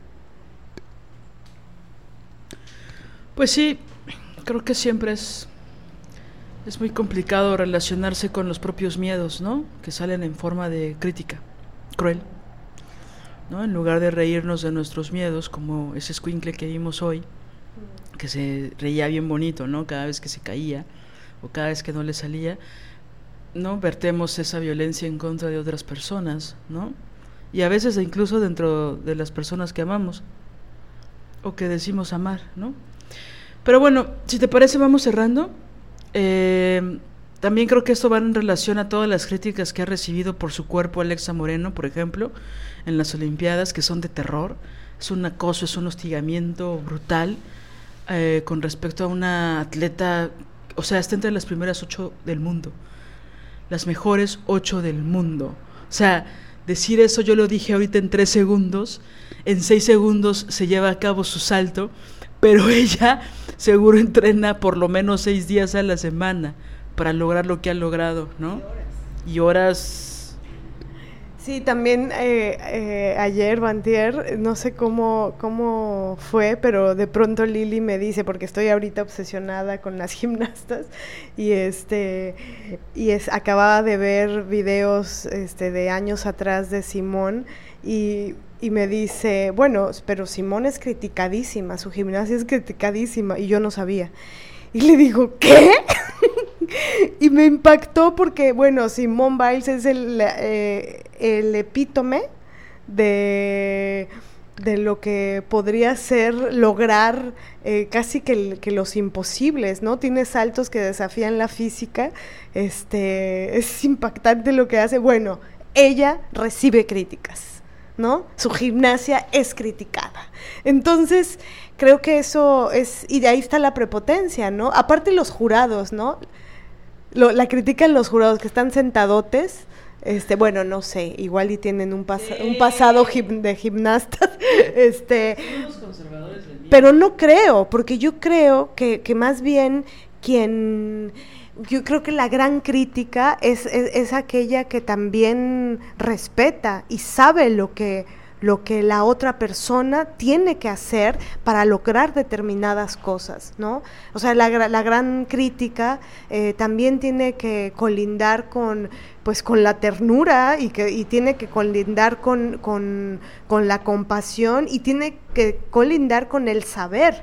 Pues sí, creo que siempre es es muy complicado relacionarse con los propios miedos, ¿no? Que salen en forma de crítica, cruel. ¿no? En lugar de reírnos de nuestros miedos, como ese squinkle que vimos hoy, que se reía bien bonito, ¿no? Cada vez que se caía o cada vez que no le salía, ¿no? Vertemos esa violencia en contra de otras personas, ¿no? Y a veces incluso dentro de las personas que amamos o que decimos amar, ¿no? Pero bueno, si te parece, vamos cerrando. Eh, también creo que esto va en relación a todas las críticas que ha recibido por su cuerpo Alexa Moreno, por ejemplo, en las Olimpiadas, que son de terror. Es un acoso, es un hostigamiento brutal eh, con respecto a una atleta, o sea, está entre las primeras ocho del mundo, las mejores ocho del mundo. O sea, decir eso yo lo dije ahorita en tres segundos, en seis segundos se lleva a cabo su salto pero ella seguro entrena por lo menos seis días a la semana para lograr lo que ha logrado, ¿no? Y horas... Sí, también eh, eh, ayer, Bantier, no sé cómo, cómo fue, pero de pronto Lili me dice, porque estoy ahorita obsesionada con las gimnastas, y este y es, acababa de ver videos este, de años atrás de Simón, y y me dice, bueno, pero Simón es criticadísima, su gimnasia es criticadísima y yo no sabía. Y le digo, ¿qué? y me impactó porque, bueno, Simón Biles es el, eh, epítome de, de, lo que podría ser lograr eh, casi que, que, los imposibles, ¿no? Tiene saltos que desafían la física, este, es impactante lo que hace. Bueno, ella recibe críticas ¿no? Su gimnasia es criticada. Entonces, creo que eso es, y de ahí está la prepotencia, ¿no? Aparte los jurados, ¿no? Lo, la critican los jurados que están sentadotes, Este, bueno, no sé, igual y tienen un, pasa- un pasado gim- de gimnastas. Este, pero no creo, porque yo creo que, que más bien quien... Yo creo que la gran crítica es, es, aquella que también respeta y sabe lo que, lo que la otra persona tiene que hacer para lograr determinadas cosas, ¿no? O sea, la, la gran crítica eh, también tiene que colindar con, pues, con la ternura y, que, y tiene que colindar con, con, con la compasión y tiene que colindar con el saber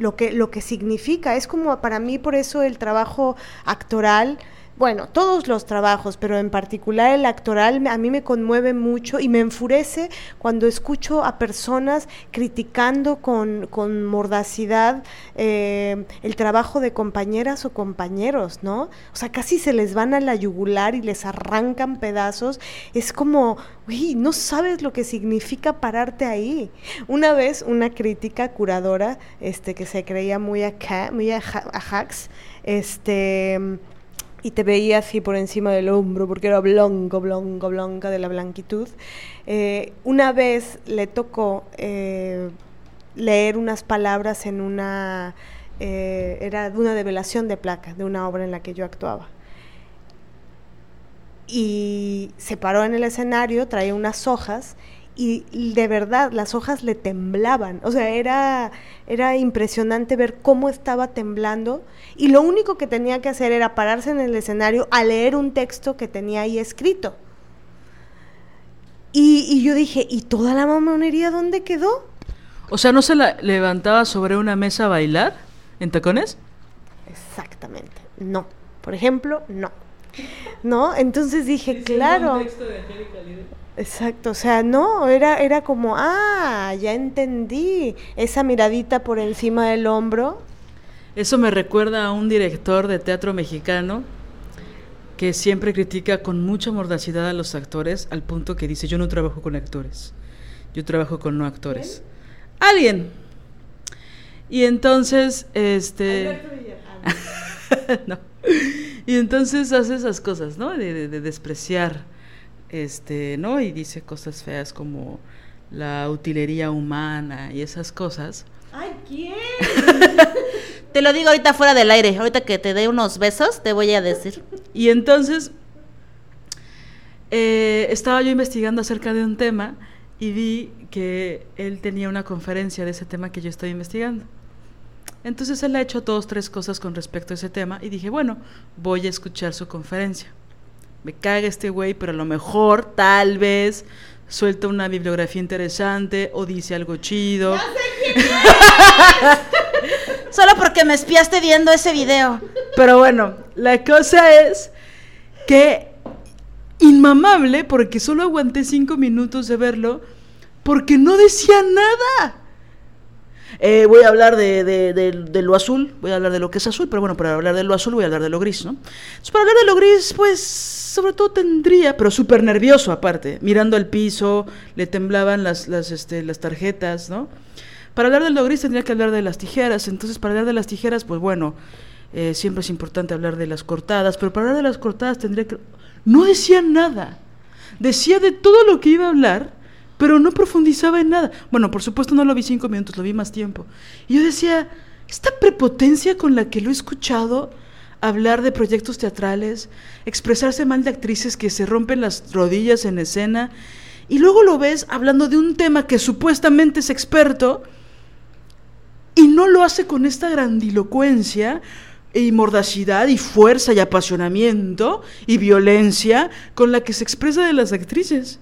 lo que, lo que significa. Es como para mí, por eso el trabajo actoral, bueno, todos los trabajos, pero en particular el actoral, a mí me conmueve mucho y me enfurece cuando escucho a personas criticando con, con mordacidad eh, el trabajo de compañeras o compañeros, ¿no? O sea, casi se les van a la yugular y les arrancan pedazos. Es como, uy, no sabes lo que significa pararte ahí. Una vez una crítica curadora, este, que se creía muy acá, muy aja- ajax, este y te veía así por encima del hombro porque era blanco, blanco, blanca de la blanquitud. Eh, una vez le tocó eh, leer unas palabras en una, eh, era de una develación de placa, de una obra en la que yo actuaba. Y se paró en el escenario, traía unas hojas y de verdad las hojas le temblaban. O sea, era, era impresionante ver cómo estaba temblando y lo único que tenía que hacer era pararse en el escenario a leer un texto que tenía ahí escrito. Y, y yo dije, ¿y toda la mamonería dónde quedó? O sea, ¿no se la levantaba sobre una mesa a bailar en tacones? Exactamente, no. Por ejemplo, no. ¿No? Entonces dije, claro. Exacto, o sea, no, era, era como, ah, ya entendí, esa miradita por encima del hombro. Eso me recuerda a un director de teatro mexicano que siempre critica con mucha mordacidad a los actores al punto que dice, yo no trabajo con actores, yo trabajo con no actores. Alguien. Y entonces, este... no. Y entonces hace esas cosas, ¿no? De, de- de despreciar, este, ¿no? Y dice cosas feas como la utilería humana y esas cosas. Ay, ¿quién? Te lo digo ahorita fuera del aire. Ahorita que te dé unos besos, te voy a decir. Y entonces eh, estaba yo investigando acerca de un tema y vi que él tenía una conferencia de ese tema que yo estoy investigando. Entonces él ha hecho dos, tres cosas con respecto a ese tema y dije, bueno, voy a escuchar su conferencia. Me caga este güey, pero a lo mejor, tal vez, suelta una bibliografía interesante o dice algo chido. Solo porque me espiaste viendo ese video. Pero bueno, la cosa es que inmamable, porque solo aguanté cinco minutos de verlo, porque no decía nada. Eh, voy a hablar de, de- de- lo azul, voy a hablar de lo que es azul, pero bueno, para hablar de lo azul voy a hablar de lo gris, ¿no? Para hablar de lo gris, pues, sobre todo tendría, pero súper nervioso aparte, mirando al piso, le temblaban las, las, este, las tarjetas, ¿no? Para hablar de lo gris tendría que hablar de las tijeras, entonces para hablar de las tijeras, pues bueno, eh, siempre es importante hablar de las cortadas, pero para hablar de las cortadas tendría que... No decía nada, decía de todo lo que iba a hablar, pero no profundizaba en nada. Bueno, por supuesto no lo vi cinco minutos, lo vi más tiempo. Y yo decía, esta prepotencia con la que lo he escuchado hablar de proyectos teatrales, expresarse mal de actrices que se rompen las rodillas en escena, y luego lo ves hablando de un tema que supuestamente es experto, y no lo hace con esta grandilocuencia y mordacidad y fuerza y apasionamiento y violencia con la que se expresa de las actrices.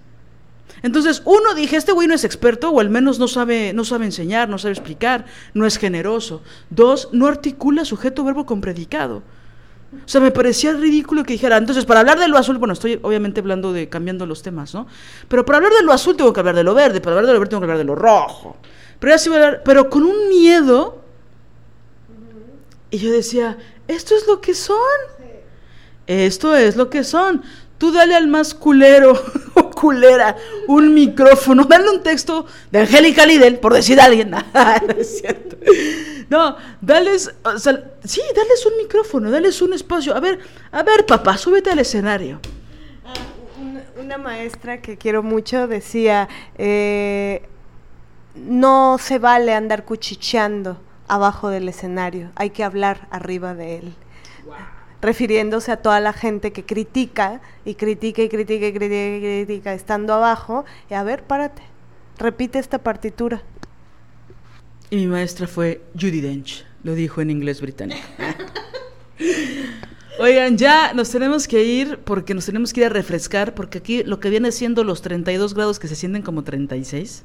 Entonces, uno dije, este güey no es experto o al menos no sabe, no sabe enseñar, no sabe explicar, no es generoso. Dos, no articula sujeto, verbo con predicado. O sea, me parecía ridículo que dijera, entonces, para hablar de lo azul, bueno, estoy obviamente hablando de cambiando los temas, ¿no? Pero para hablar de lo azul tengo que hablar de lo verde, para hablar de lo verde tengo que hablar de lo rojo. Pero ya sí voy a hablar, pero con un miedo. Y yo decía, esto es lo que son. Esto es lo que son. Tú dale al más culero o culera un micrófono, dale un texto de Angélica Lidl, por decir a alguien. no es cierto. No, dales, o sea, sí, dales un micrófono, dales un espacio. A ver, a ver, papá, súbete al escenario. un, una maestra que quiero mucho decía, eh, no se vale andar cuchicheando abajo del escenario, hay que hablar arriba de él. Refiriéndose a toda la gente que critica y critica y critica y critica y critica estando abajo, y a ver, párate, repite esta partitura. Y mi maestra fue Judy Dench, lo dijo en inglés británico. Oigan, ya nos tenemos que ir porque nos tenemos que ir a refrescar, porque aquí lo que viene siendo los 32 grados que se sienten como 36,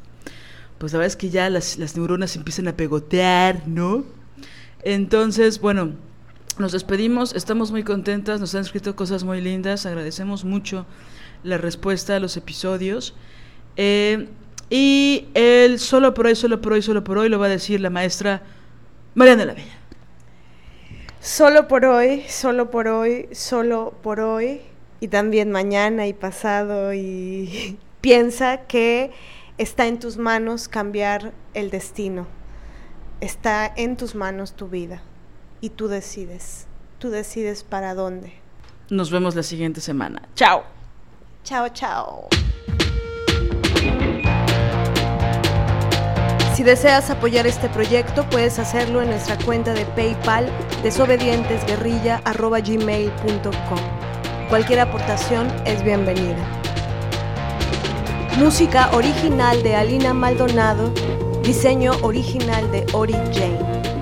pues la verdad es que ya las, las neuronas empiezan a pegotear, ¿no? Entonces, bueno, nos despedimos, estamos muy contentas, nos han escrito cosas muy lindas, agradecemos mucho la respuesta a los episodios. Eh, y el solo por hoy, solo por hoy, solo por hoy lo va a decir la maestra Mariana la Bella. Solo por hoy, solo por hoy, solo por hoy, y también mañana y pasado, y piensa que está en tus manos cambiar el destino, está en tus manos tu vida, y tú decides, tú decides para dónde. Nos vemos la siguiente semana. Chao. Chao, chao. Si deseas apoyar este proyecto, puedes hacerlo en nuestra cuenta de PayPal desobedientesguerrilla.gmail.com. Cualquier aportación es bienvenida. Música original de Alina Maldonado, diseño original de Ori Jane.